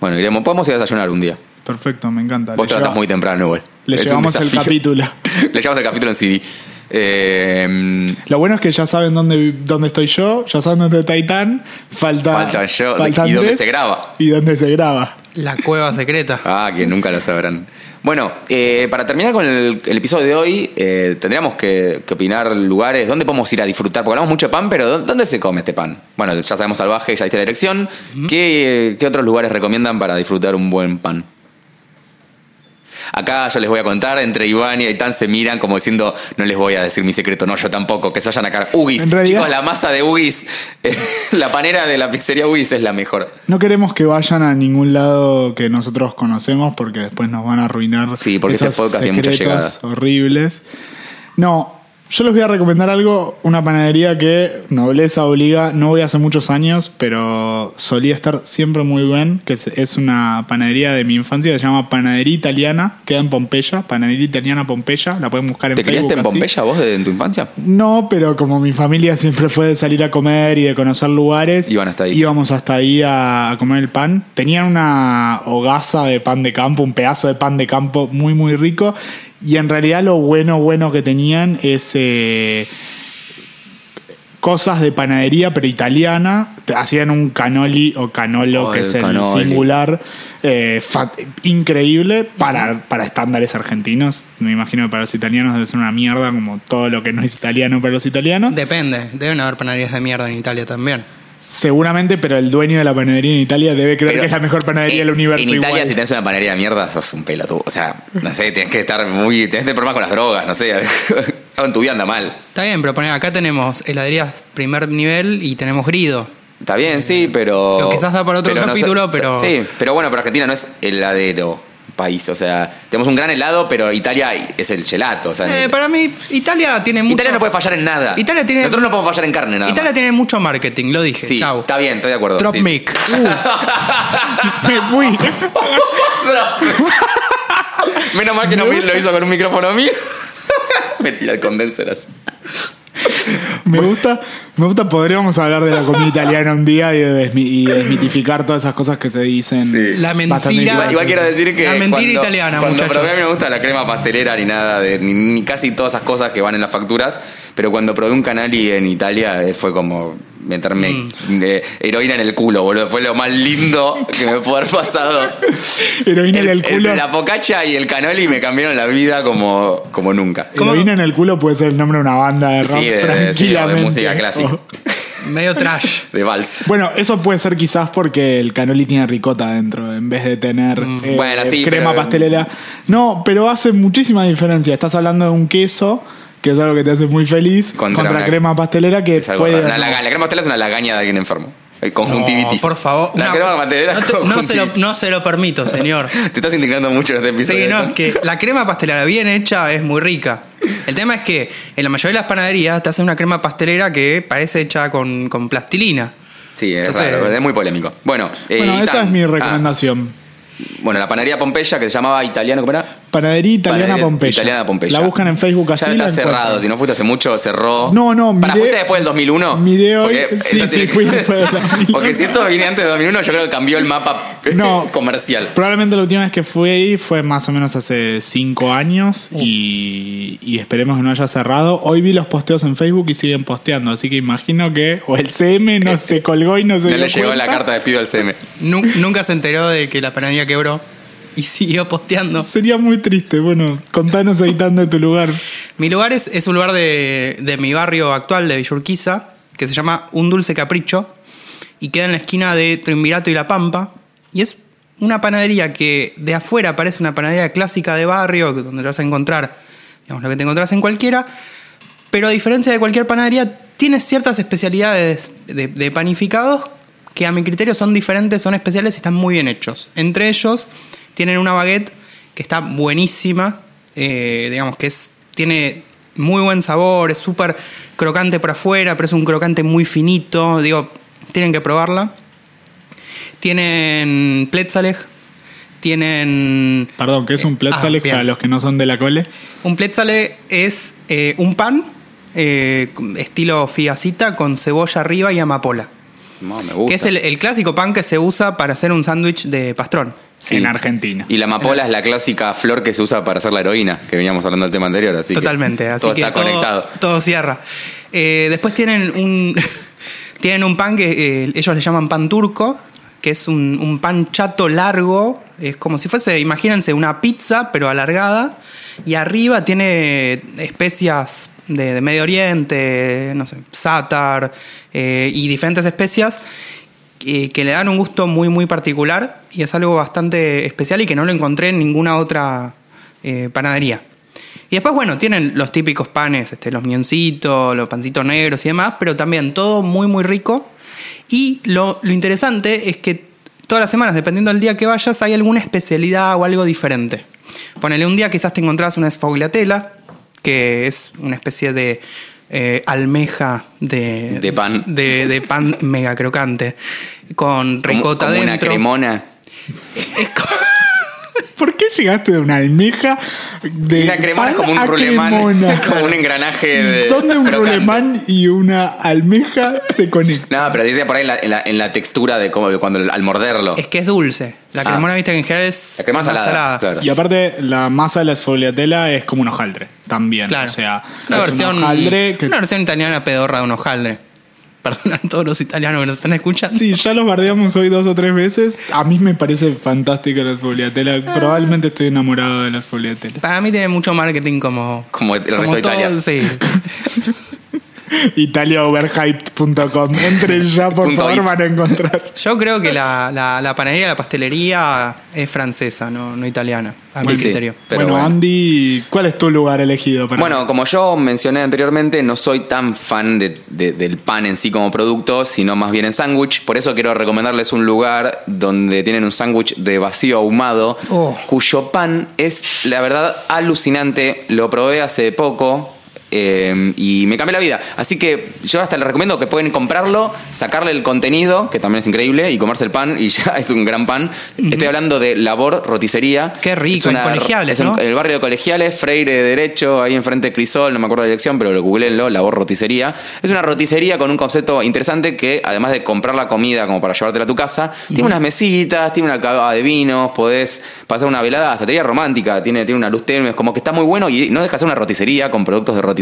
Bueno, iremos. Podemos ir a desayunar un día. Perfecto, me encanta. Vos te lleva- muy temprano, igual. Le Es llevamos el capítulo. Le llevamos el capítulo en CD. Eh, Lo bueno es que ya saben dónde, dónde estoy yo, ya saben dónde está Taitán. Falta, Falta yo, falta y dónde se graba. Y dónde se graba. La cueva secreta. Ah, que nunca lo sabrán. Bueno, eh, para terminar con el, el episodio de hoy, eh, tendríamos que, que opinar lugares, ¿dónde podemos ir a disfrutar? Porque hablamos mucho de pan, pero ¿dó- ¿dónde se come este pan? Bueno, ya sabemos salvaje, ya diste la dirección. ¿Qué, qué otros lugares recomiendan para disfrutar un buen pan? Acá yo les voy a contar, entre Iván y Aitán se miran como diciendo, no les voy a decir mi secreto, no, yo tampoco, que se vayan acá. Ugis, En realidad- chicos, la masa de Ugis, eh, la panera de la pizzería Ugis es la mejor. No queremos que vayan a ningún lado que nosotros conocemos porque después nos van a arruinar Sí, porque este esos podcast tiene mucha secretos horribles. No, yo les voy a recomendar algo, una panadería que nobleza obliga, no voy hace muchos años, pero solía estar siempre muy bien, que es, una panadería de mi infancia que se llama Panadería Italiana, queda en Pompeya, Panadería Italiana Pompeya, la pueden buscar en ¿Te criaste Facebook. en así. Pompeya vos de, en tu infancia? No, pero como mi familia siempre fue de salir a comer y de conocer lugares, Iban hasta ahí. íbamos hasta ahí a, a comer el pan. Tenían una hogaza de pan de campo, un pedazo de pan de campo muy, muy rico. Y en realidad lo bueno, bueno que tenían es eh, cosas de panadería, pero italiana. Hacían un canoli o canolo, Oh, que el es el singular, eh, increíble para, para estándares argentinos. Me imagino que para los italianos debe ser una mierda, como todo lo que no es italiano para los italianos. Depende, deben haber panaderías de mierda en Italia también. Seguramente, pero el dueño de la panadería en Italia debe creer Pero que es la mejor panadería en- del universo. En Italia, igual. si tenés una panadería de mierda, sos un pelotudo. O sea, no sé, tienes que estar muy. Tenés problemas con las drogas, no sé. En tu vida anda mal. Está bien, pero poner acá tenemos heladerías primer nivel y tenemos grido. Está bien, sí, pero. Pero quizás da para otro no capítulo, pero- Sí, pero bueno, pero Argentina no es heladero país. O sea, tenemos un gran helado, pero Italia es el gelato. O sea, Eh, para mí, Italia tiene mucho. Italia no puede fallar en nada. Italia tiene- Nosotros no podemos fallar en carne, nada. Italia más. tiene mucho marketing, lo dije. Sí, Chau. está bien, estoy de acuerdo. Drop sí, sí. mic. Me fui. Menos mal que no lo hizo con un micrófono mío. me tira el condenser así. Me gusta, me gusta, podríamos hablar de la comida italiana un día y, de desmi- y desmitificar todas esas cosas que se dicen. Sí. La mentira- Igual, igual quiero decir que. La mentira cuando- italiana, cuando muchachos. probé, a mí no me gusta la crema pastelera ni nada, de, ni, ni casi todas esas cosas que van en las facturas. Pero cuando probé un canali en Italia eh, fue como meterme Mm. eh, heroína en el culo, boludo. Fue lo más lindo que me pudo haber pasado. Heroína en el culo. la focaccia y el canoli me cambiaron la vida como, como nunca. ¿Cómo? Heroína en el culo puede ser el nombre de una banda de rock. Sí, de- de- sí, música clásica. O- Medio trash. De vals. Bueno, eso puede ser quizás porque el canoli tiene ricota dentro en vez de tener eh, Bueno, sí, crema pero- pastelera. No, pero hace muchísima diferencia. Estás hablando de un queso, que es algo que te hace muy feliz, Contra contra, una- crema pastelera que Es algo puede. laga- la crema pastelera es una lagaña de alguien enfermo. Hay Conjuntivitis. No, por favor. La una- crema pastelera no, es te- no se lo, no se lo permito, señor. Te estás indignando mucho en este episodio. Sí, no, es que la crema pastelera bien hecha es muy rica. El tema es que en la mayoría de las panaderías te hacen una crema pastelera que parece hecha con, con plastilina. Sí, es Entonces- raro, es muy polémico. Bueno, eh, Bueno, esa tan- es mi ah, recomendación. bueno, la panadería Pompeya que se llamaba italiano, ¿cómo era? Panadería italiana Panadería Pompeya. Italiana Pompeya. La buscan en Facebook así. Ya está cerrado, encuentran. si no fuiste hace mucho, cerró. No, no, ¿Para fuiste después del 2001? miré hoy- Porque sí, sí, tiene que- fui después del 2001. Porque si esto viene antes del 2001, yo creo que cambió el mapa No. comercial. Probablemente la última vez que fui ahí fue más o menos hace cinco años y, y esperemos que no haya cerrado. Hoy vi los posteos en Facebook y siguen posteando, así que imagino que o el CM no se colgó y no se No dio le llegó cuenta. la carta de despido al CM. Nu- nunca se enteró de que la panadería quebró y siguió posteando. Sería muy triste. Bueno, contanos editando de tu lugar. Mi lugar es, es un lugar de, de mi barrio actual, de Villurquiza, que se llama Un Dulce Capricho y queda en la esquina de Triunvirato y La Pampa. Y es una panadería que de afuera parece una panadería clásica de barrio, donde te vas a encontrar, digamos, lo que te encontrás en cualquiera, pero a diferencia de cualquier panadería, tiene ciertas especialidades de, de panificados que a mi criterio son diferentes, son especiales y están muy bien hechos. Entre ellos, tienen una baguette que está buenísima, eh, digamos que es, tiene muy buen sabor, es súper crocante por afuera, pero es un crocante muy finito, digo, tienen que probarla. Tienen Pletzalej, tienen... Perdón, que es un Ah, pletzalej bien. para los que no son de la cole. Un Pletzale es eh, un pan eh, estilo figacita con cebolla arriba y amapola. No, me gusta. Que es el, el clásico pan que se usa para hacer un sándwich de pastrón. Sí. En Argentina. Y la amapola es la clásica flor que se usa para hacer la heroína, que veníamos hablando del tema anterior. Así que Totalmente, así todo que está todo, conectado. todo cierra. Eh, después tienen un, tienen un pan que eh, ellos le llaman pan turco, que es un, un pan chato largo, es como si fuese, imagínense, una pizza, pero alargada, y arriba tiene especias de, de Medio Oriente, no sé, sátar eh, y diferentes especias que, le dan un gusto muy, muy particular y es algo bastante especial y que no lo encontré en ninguna otra eh, panadería. Y después, bueno, tienen los típicos panes, este, los mioncitos, los pancitos negros y demás, pero también todo muy, muy rico. Y lo, lo interesante es que todas las semanas, dependiendo del día que vayas, hay alguna especialidad o algo diferente. Ponele un día quizás te encontrás una sfogliatela, que es una especie de eh, almeja de, De pan. De, de pan mega crocante, con ricota como una dentro. cremona. Es ¿Por qué llegaste de una almeja de Una cremona pan como un cremona? como un engranaje de. ¿Dónde un crocante. rulemán y una almeja se conectan? No, pero dice por ahí en la, en la- en la textura de cómo, cuando al morderlo. es que es dulce. La Ah. cremona, viste que en general es La crema salada, claro. Y aparte, la masa de la esfogliatela es como un hojaldre también. Claro. O sea, es una es versión, un hojaldre que- una versión italiana pedorra de un hojaldre. Perdón a todos los italianos que nos están escuchando. Sí, ya los bardeamos hoy dos o tres veces. A mí me parece fantástica la esfogliatela. Probablemente estoy enamorado de la esfogliatela. Para mí tiene mucho marketing como. Como el resto de todo, Italia. Sí. italiaoverhyped.com. Entren ya, por Punto favor, it. van a encontrar. Yo creo que la, la- la panadería, la pastelería es francesa, no, no italiana, a mi Sí, criterio. pero bueno, bueno. Andy, ¿cuál es tu lugar elegido para Bueno, como yo mencioné anteriormente, no soy tan fan de- de- del pan en sí como producto, sino más bien en sándwich. Por eso quiero recomendarles un lugar donde tienen un sándwich de vacío ahumado, Oh. cuyo pan es, la verdad, alucinante. Lo probé hace poco. Eh, y me cambió la vida. Así que yo hasta les recomiendo que pueden comprarlo, sacarle el contenido, que también es increíble, y comerse el pan, y ya es un gran pan. Estoy hablando de Labor Roticería. Qué rico, Es en Colegiales, ¿no? el barrio de Colegiales, Freire de Derecho, ahí enfrente de Crisol, no me acuerdo la dirección, pero lo googleenlo, Labor Roticería. Es una roticería con un concepto interesante que, además de comprar la comida como para llevártela a tu casa, tiene unas mesitas, tiene una cava de vinos, podés pasar una velada, hasta teoría romántica, tiene, tiene una luz tenue, como que está muy bueno y no deja de ser una roticería con productos de roticería,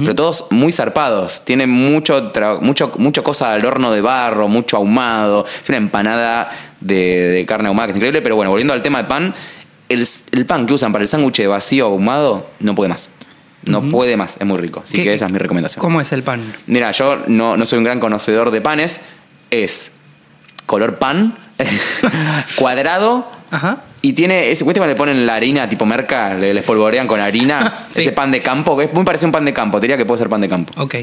pero todos muy zarpados. Tiene mucho, mucho, mucho cosa al horno de barro, mucho ahumado, es una empanada de, de carne ahumada que es increíble, pero bueno, volviendo al tema del pan, el, el pan que usan para el sándwich de vacío ahumado no puede más. No puede más, es muy rico. Así ¿Qué- que esa es mi recomendación. ¿Cómo es el pan? Mira, yo no, no soy un gran conocedor de panes. Es color pan, cuadrado, Ajá. Y tiene, ese cuenta cuando le ponen la harina tipo merca, le, le espolvorean con harina, Sí. ese pan de campo, que es muy parecido a un pan de campo, te diría que puede ser pan de campo. Ok.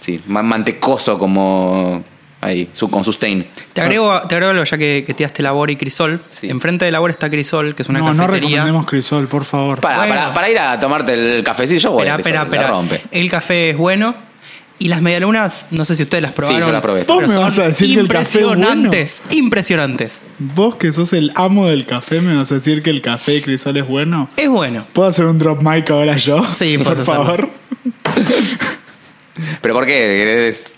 Sí, más mantecoso como ahí, su, con sustain. Te agrego, te agrego algo ya que, que tiraste Labor y Crisol. Sí. Enfrente de Labor está Crisol, que es una No, no cafetería. recomendemos Crisol, por favor. Para, Bueno. para, para ir a tomarte el cafecito, yo voy Espera, a Crisol, espera, la espera. rompe. El café es bueno. Y las medialunas, no sé si ustedes las probaron. yo las probé. ¿Vos me vas a decir que el café bueno? impresionantes, impresionantes. Vos que sos el amo del café, ¿me vas a decir que el café de Crisol es bueno? Es bueno. ¿Puedo hacer un drop mic ahora yo? Sí, por favor. ¿Pero por qué? ¿Querés-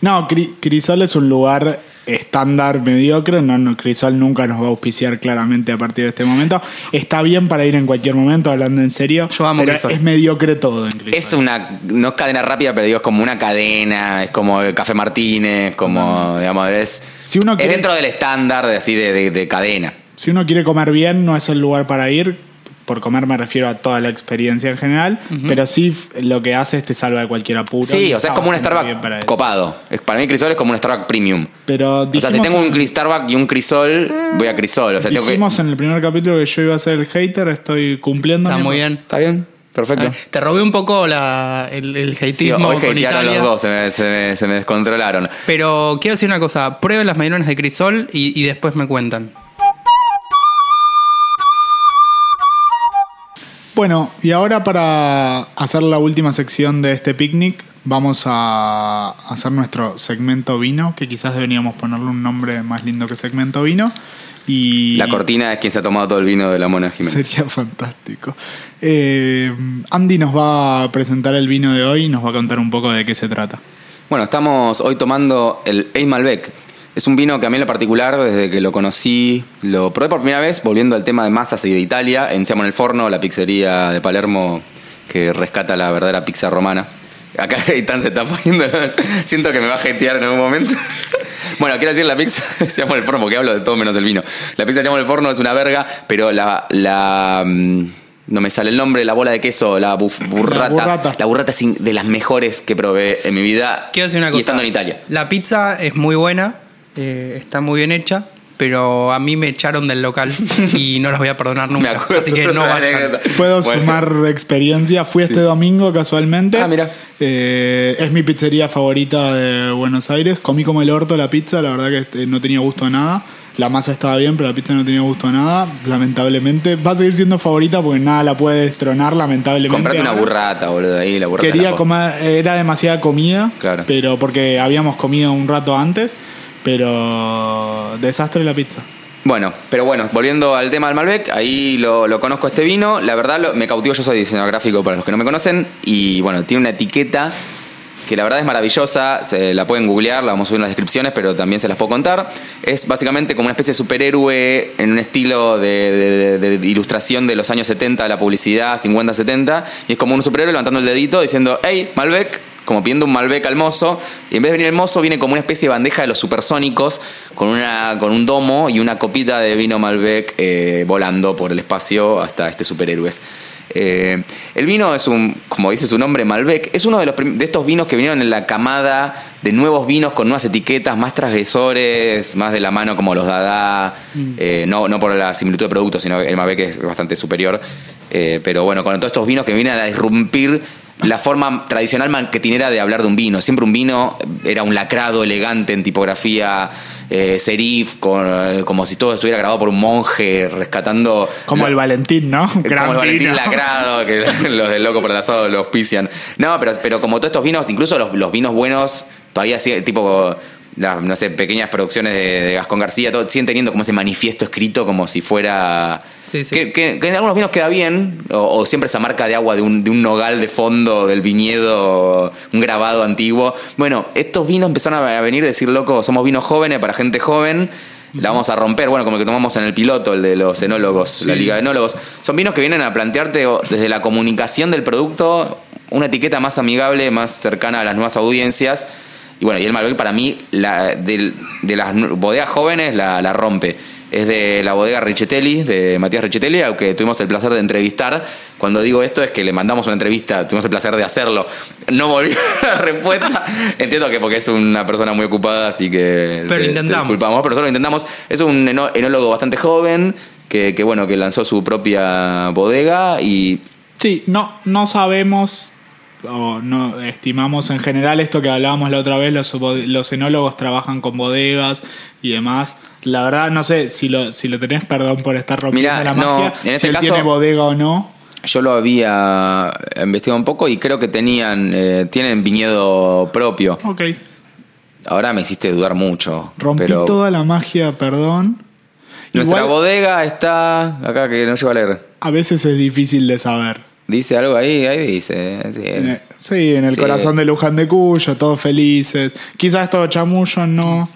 No, Cri- Crisol es un lugar estándar mediocre. No, no, Crisol nunca nos va a auspiciar claramente a partir de este momento. Está bien para ir en cualquier momento, hablando en serio. Yo amo pero Crisol. es mediocre todo en Crisol. Es una, no es cadena rápida, pero digo, es como una cadena, es como Café Martínez, como, digamos, es, Si uno es dentro del estándar de así de, de- de cadena. Si uno quiere comer bien, no es el lugar para ir. Por comer me refiero a toda la experiencia en general. Pero sí lo que hace es te salva de cualquier apuro. Sí, o sea, es como un Starbucks copado. Es- Para mí Crisol es como un Starbucks premium. Pero O sea, si dijimos tengo un Starbucks y un Crisol, voy a Crisol. O sea, tengo que... dijimos en el primer capítulo que yo iba a ser el hater, estoy cumpliendo. Está muy bien. ¿Está bien? Perfecto. Te robé un poco la, el, el Sí, hateismo hoy con hatearon Italia. los dos, se me, se me- se me descontrolaron. Pero quiero decir una cosa, prueben las medialunas de Crisol y, y después me cuentan. Bueno, y ahora para hacer la última sección de este picnic, vamos a hacer nuestro segmento vino, que quizás deberíamos ponerle un nombre más lindo que segmento vino. Y La cortina es quien se ha tomado todo el vino de la Mona Jiménez. Sería fantástico. Eh, Andy nos va a presentar el vino de hoy y nos va a contar un poco de qué se trata. Bueno, estamos hoy tomando el Eid Malbec. Es un vino que a mí en lo particular, desde que lo conocí, lo probé por primera vez, volviendo al tema de masas y de Italia, en Siamo en el Forno, la pizzería de Palermo que rescata la verdadera pizza romana. Acá Eitan se está poniendo. Siento que me va a jetear en algún momento. bueno, quiero decir la pizza de Siamo en el Forno, porque hablo de todo menos del vino. La pizza de Siamo en el Forno es una verga, pero la. la mm, no me sale el nombre, la bola de queso, la buf- burrata. burrata. La burrata es de las mejores que probé en mi vida. Quiero decir una Y cosa. estando en Italia. La pizza es muy buena, eh, está muy bien hecha, pero a mí me echaron del local y no las voy a perdonar Me nunca. acuerdo Así que no vayan. Puedo Bueno. sumar experiencia. Fui este domingo casualmente. Ah, mira. Eh, es mi pizzería favorita de Buenos Aires. Comí como el orto la pizza. La verdad que este, no tenía gusto a nada. La masa estaba bien, pero la pizza no tenía gusto a nada. Lamentablemente. Va a seguir siendo favorita porque nada la puede destronar, lamentablemente. Comprate una burrata, boludo, ahí, la burrata. Quería la comer, era demasiada comida, Claro. pero porque habíamos comido un rato antes, pero desastre la pizza. Bueno, pero bueno, volviendo al tema del Malbec, ahí lo, conozco este vino. La verdad me cautivó, yo soy diseñador gráfico para los que no me conocen. Y bueno, tiene una etiqueta que la verdad es maravillosa. Se la pueden googlear, la vamos a subir en las descripciones, pero también se las puedo contar. Es básicamente como una especie de superhéroe en un estilo de, de- ilustración de los años 70 de la publicidad, 50-70. Y es como un superhéroe levantando el dedito diciendo, hey, Malbec. Como pidiendo un Malbec al mozo, y en vez de venir el mozo, viene como una especie de bandeja de los supersónicos, con, una, con un domo y una copita de vino Malbec eh, volando por el espacio hasta este superhéroes. Eh, el vino es un, como dice su nombre, Malbec, es uno de, los, de estos vinos que vinieron en la camada de nuevos vinos con nuevas etiquetas, más transgresores, más de la mano como los Dada, eh, no, no por la similitud de productos, sino el Malbec es bastante superior. Eh, pero bueno, con todos estos vinos que vienen a disrumpir la forma tradicional marketinera de hablar de un vino. Siempre un vino era un lacrado elegante en tipografía eh, serif, con, eh, como si todo estuviera grabado por un monje, rescatando... Como el Valentín, ¿no? como el Valentín vino. lacrado, que los del loco por el asado lo auspician. No, pero, pero como todos estos vinos, incluso los, los vinos buenos, todavía sí, tipo las, no sé, pequeñas producciones de, de Gascón García, todo, siguen teniendo como ese manifiesto escrito como si fuera... Sí, sí. Que, que- que en algunos vinos queda bien, o, o siempre esa marca de agua de un, de un nogal de fondo, del viñedo, un grabado antiguo. Bueno, estos vinos empezaron a venir a decir, loco, somos vinos jóvenes para gente joven, la vamos a romper, bueno, como el que tomamos en el piloto, el de los enólogos, la Liga de Enólogos. Son vinos que vienen a plantearte desde la comunicación del producto una etiqueta más amigable, más cercana a las nuevas audiencias. Y bueno, y el Malbec para mí, la, del- de, las bodegas jóvenes, la, la rompe. Es de la bodega Richetelli, de Matías Richetelli, al que tuvimos el placer de entrevistar. Cuando digo esto es que le mandamos una entrevista, tuvimos el placer de hacerlo. No volví la respuesta. Entiendo que porque es una persona muy ocupada, así que... Pero te- te intentamos. disculpamos, pero solo intentamos. Es un enólogo bastante joven, que, que, bueno, que lanzó su propia bodega y Sí, no, no sabemos o no estimamos en general esto que hablábamos la otra vez, los, los enólogos trabajan con bodegas y demás. La verdad no sé si lo, si lo tenés, perdón por estar rompiendo Mirá, la no, magia, en si este él caso- tiene bodega o no. Yo lo había investigado un poco y creo que tenían eh, tienen viñedo propio. Ok, Ahora me hiciste dudar mucho. rompí pero toda la magia, perdón. nuestra Igual, bodega está acá que no llego a leer. a veces es difícil de saber. Dice algo ahí, ahí dice. sí. En el- Sí, en el Sí. corazón de Luján de Cuyo, todos felices. Quizás todo chamullo, no.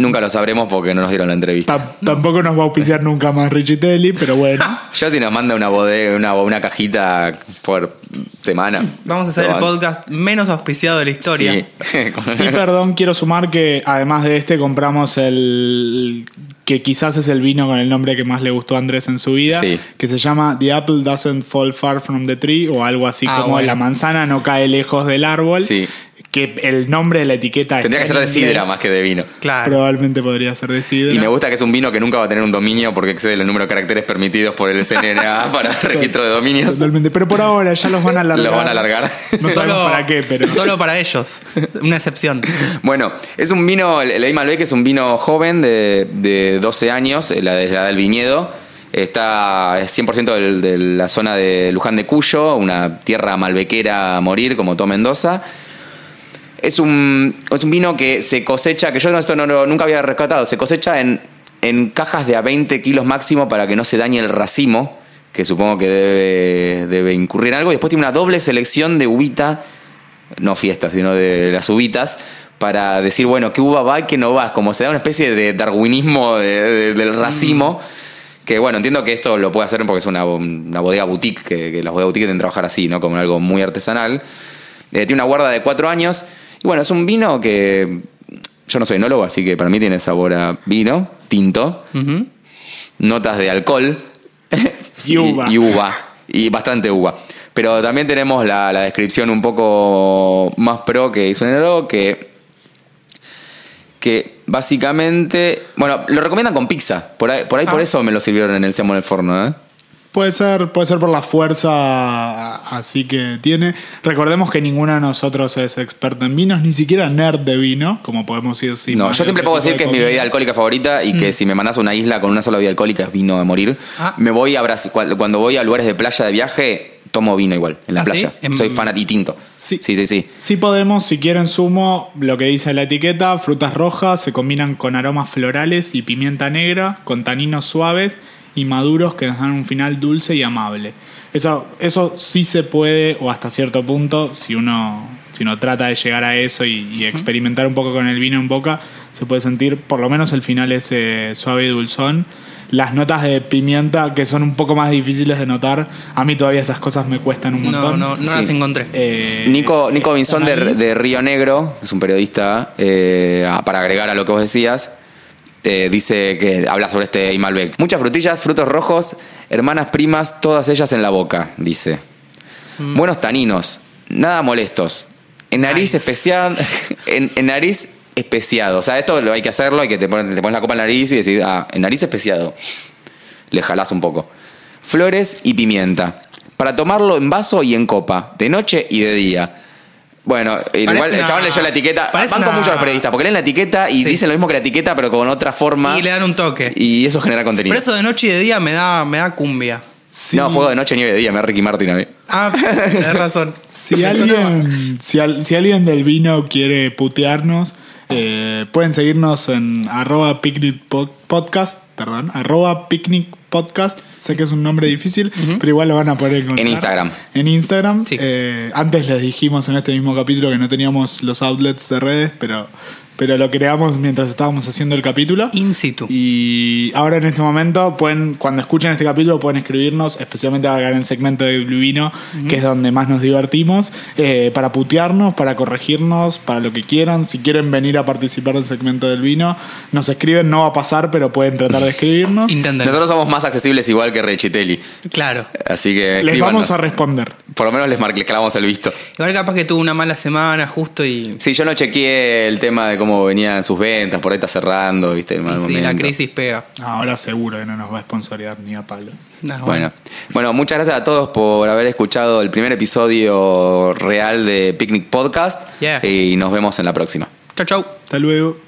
Nunca lo sabremos porque no nos dieron la entrevista. Tam- tampoco nos va a auspiciar nunca más Richitelli, pero bueno. Yo si nos manda una bodega, una, una cajita por semana. Vamos a hacer el podcast menos auspiciado de la historia. Sí. Sí, perdón, quiero sumar que además de este compramos el que quizás es el vino con el nombre que más le gustó a Andrés en su vida, Sí. que se llama The Apple Doesn't Fall Far from the Tree o algo así Ah, como bueno. La manzana no cae lejos del árbol. Sí. Que el nombre de la etiqueta Tendría que ser de sidra más que de vino. Claro. Probablemente podría ser de sidra. Y me gusta que es un vino que nunca va a tener un dominio porque excede el número de caracteres permitidos por el CNA para registro de dominios. Totalmente. Pero por ahora ya los van a alargar. Lo van a alargar. No sabemos para qué, pero. Solo para ellos. Una excepción. Bueno, es un vino, el Ley Malbec es un vino joven de, de 12 años, eh, la de la del viñedo. Está es 100% del- de la zona de Luján de Cuyo, una tierra malbequera a morir, como todo Mendoza. Es un, es un vino que se cosecha, que yo no- esto no, lo- nunca había rescatado, se cosecha en, en cajas de a 20 kilos máximo para que no se dañe el racimo, que supongo que debe, debe incurrir en algo. Y después tiene una doble selección de uvita, no fiestas, sino de las uvitas, para decir, bueno, qué uva va y qué no va. Como se da una especie de darwinismo de- de- del racimo. Que bueno, entiendo que esto lo puede hacer porque es una, una bodega boutique, que, que las bodegas boutique deben trabajar así, ¿no? Como algo muy artesanal. Eh, tiene una guarda de cuatro años. Y bueno, es un vino que. Yo no soy enólogo, así que para mí tiene sabor a vino, tinto, notas de alcohol Y uva. Y, uva. Y bastante uva. Pero también tenemos la, la descripción un poco más pro que hizo un enólogo que. Que básicamente. Bueno, lo recomiendan con pizza. Por ahí, por, ahí, por Ah. eso me lo sirvieron en el Seamo en el forno, ¿eh? Puede ser, puede ser por la fuerza así que tiene. Recordemos que ninguno de nosotros es experto en vinos, ni siquiera nerd de vino, como podemos ir sin No, yo siempre puedo decir que es mi bebida alcohólica favorita y que si me mandas a una isla con una sola bebida alcohólica es vino a morir. Ah. Me voy a Brasil, cuando voy a lugares de playa de viaje, tomo vino igual, en la ¿Ah, playa. Soy fan y tinto. Sí. sí, sí. sí. Sí podemos, si quieren sumo, lo que dice la etiqueta, frutas rojas se combinan con aromas florales y pimienta negra, con taninos suaves y maduros que nos dan un final dulce y amable. Eso, eso sí se puede, o hasta cierto punto, si uno, si uno trata de llegar a eso y, y experimentar un poco con el vino en boca, se puede sentir por lo menos el final ese suave y dulzón. Las notas de pimienta, que son un poco más difíciles de notar, a mí todavía esas cosas me cuestan un No, montón. no, no Sí. las encontré. Eh, Nico, Nico Vinzón de, de Río Negro, es un periodista, eh, para agregar a lo que vos decías, eh, dice que habla sobre este Malbec. Muchas frutillas, frutos rojos, Hermanas primas, todas ellas en la boca, dice. Mm. Buenos taninos, nada molestos. En nariz Nice. especial, en, en nariz especiado. O sea, esto lo hay que hacerlo, hay que te pones, te pones la copa en la nariz y decís, ah, en nariz especiado. Le jalás un poco. Flores y pimienta. Para tomarlo en vaso y en copa, de noche y de día. Bueno, igual el chabón leyó la etiqueta. Van con una- muchos los periodistas, porque leen la etiqueta y Sí. dicen lo mismo que la etiqueta, pero con otra forma. Y le dan un toque. Y eso genera contenido. Pero eso de noche y de día me da, me da cumbia. Si, No, fuego de noche, nieve de día, me da Ricky Martin a mí. Ah, tenés razón. si alguien, si, al- si alguien del vino quiere putearnos, eh, pueden seguirnos en arroba picnic pod- podcast, perdón, arroba picnic podcast. Sé que es un nombre difícil, pero igual lo van a poder encontrar. En Instagram. En Instagram. Sí. Eh, antes les dijimos en este mismo capítulo que no teníamos los outlets de redes, pero, pero lo creamos mientras estábamos haciendo el capítulo. In situ. Y ahora en este momento pueden, cuando escuchen este capítulo, pueden escribirnos, especialmente acá en el segmento de Blue Vino, que es donde más nos divertimos, eh, para putearnos, para corregirnos, para lo que quieran. Si quieren venir a participar del segmento del vino, nos escriben, no va a pasar, pero pueden tratar de escribirnos. Intenten. Nosotros somos más accesibles igual que Rechitelli. Claro. Así que Les vamos a responder. Por lo menos les, mar- les clavamos el visto. Igual capaz que tuvo una mala semana justo y. Sí, yo no chequeé el tema de cómo venían sus ventas, por ahí está cerrando, viste, en mal sí, la crisis pega. Ahora seguro que no nos va a sponsorear ni a palos. No, Bueno. bueno, muchas gracias a todos por haber escuchado el primer episodio real de Picnic Podcast. Yeah. Y nos vemos en la próxima. Chau, chau. Hasta luego.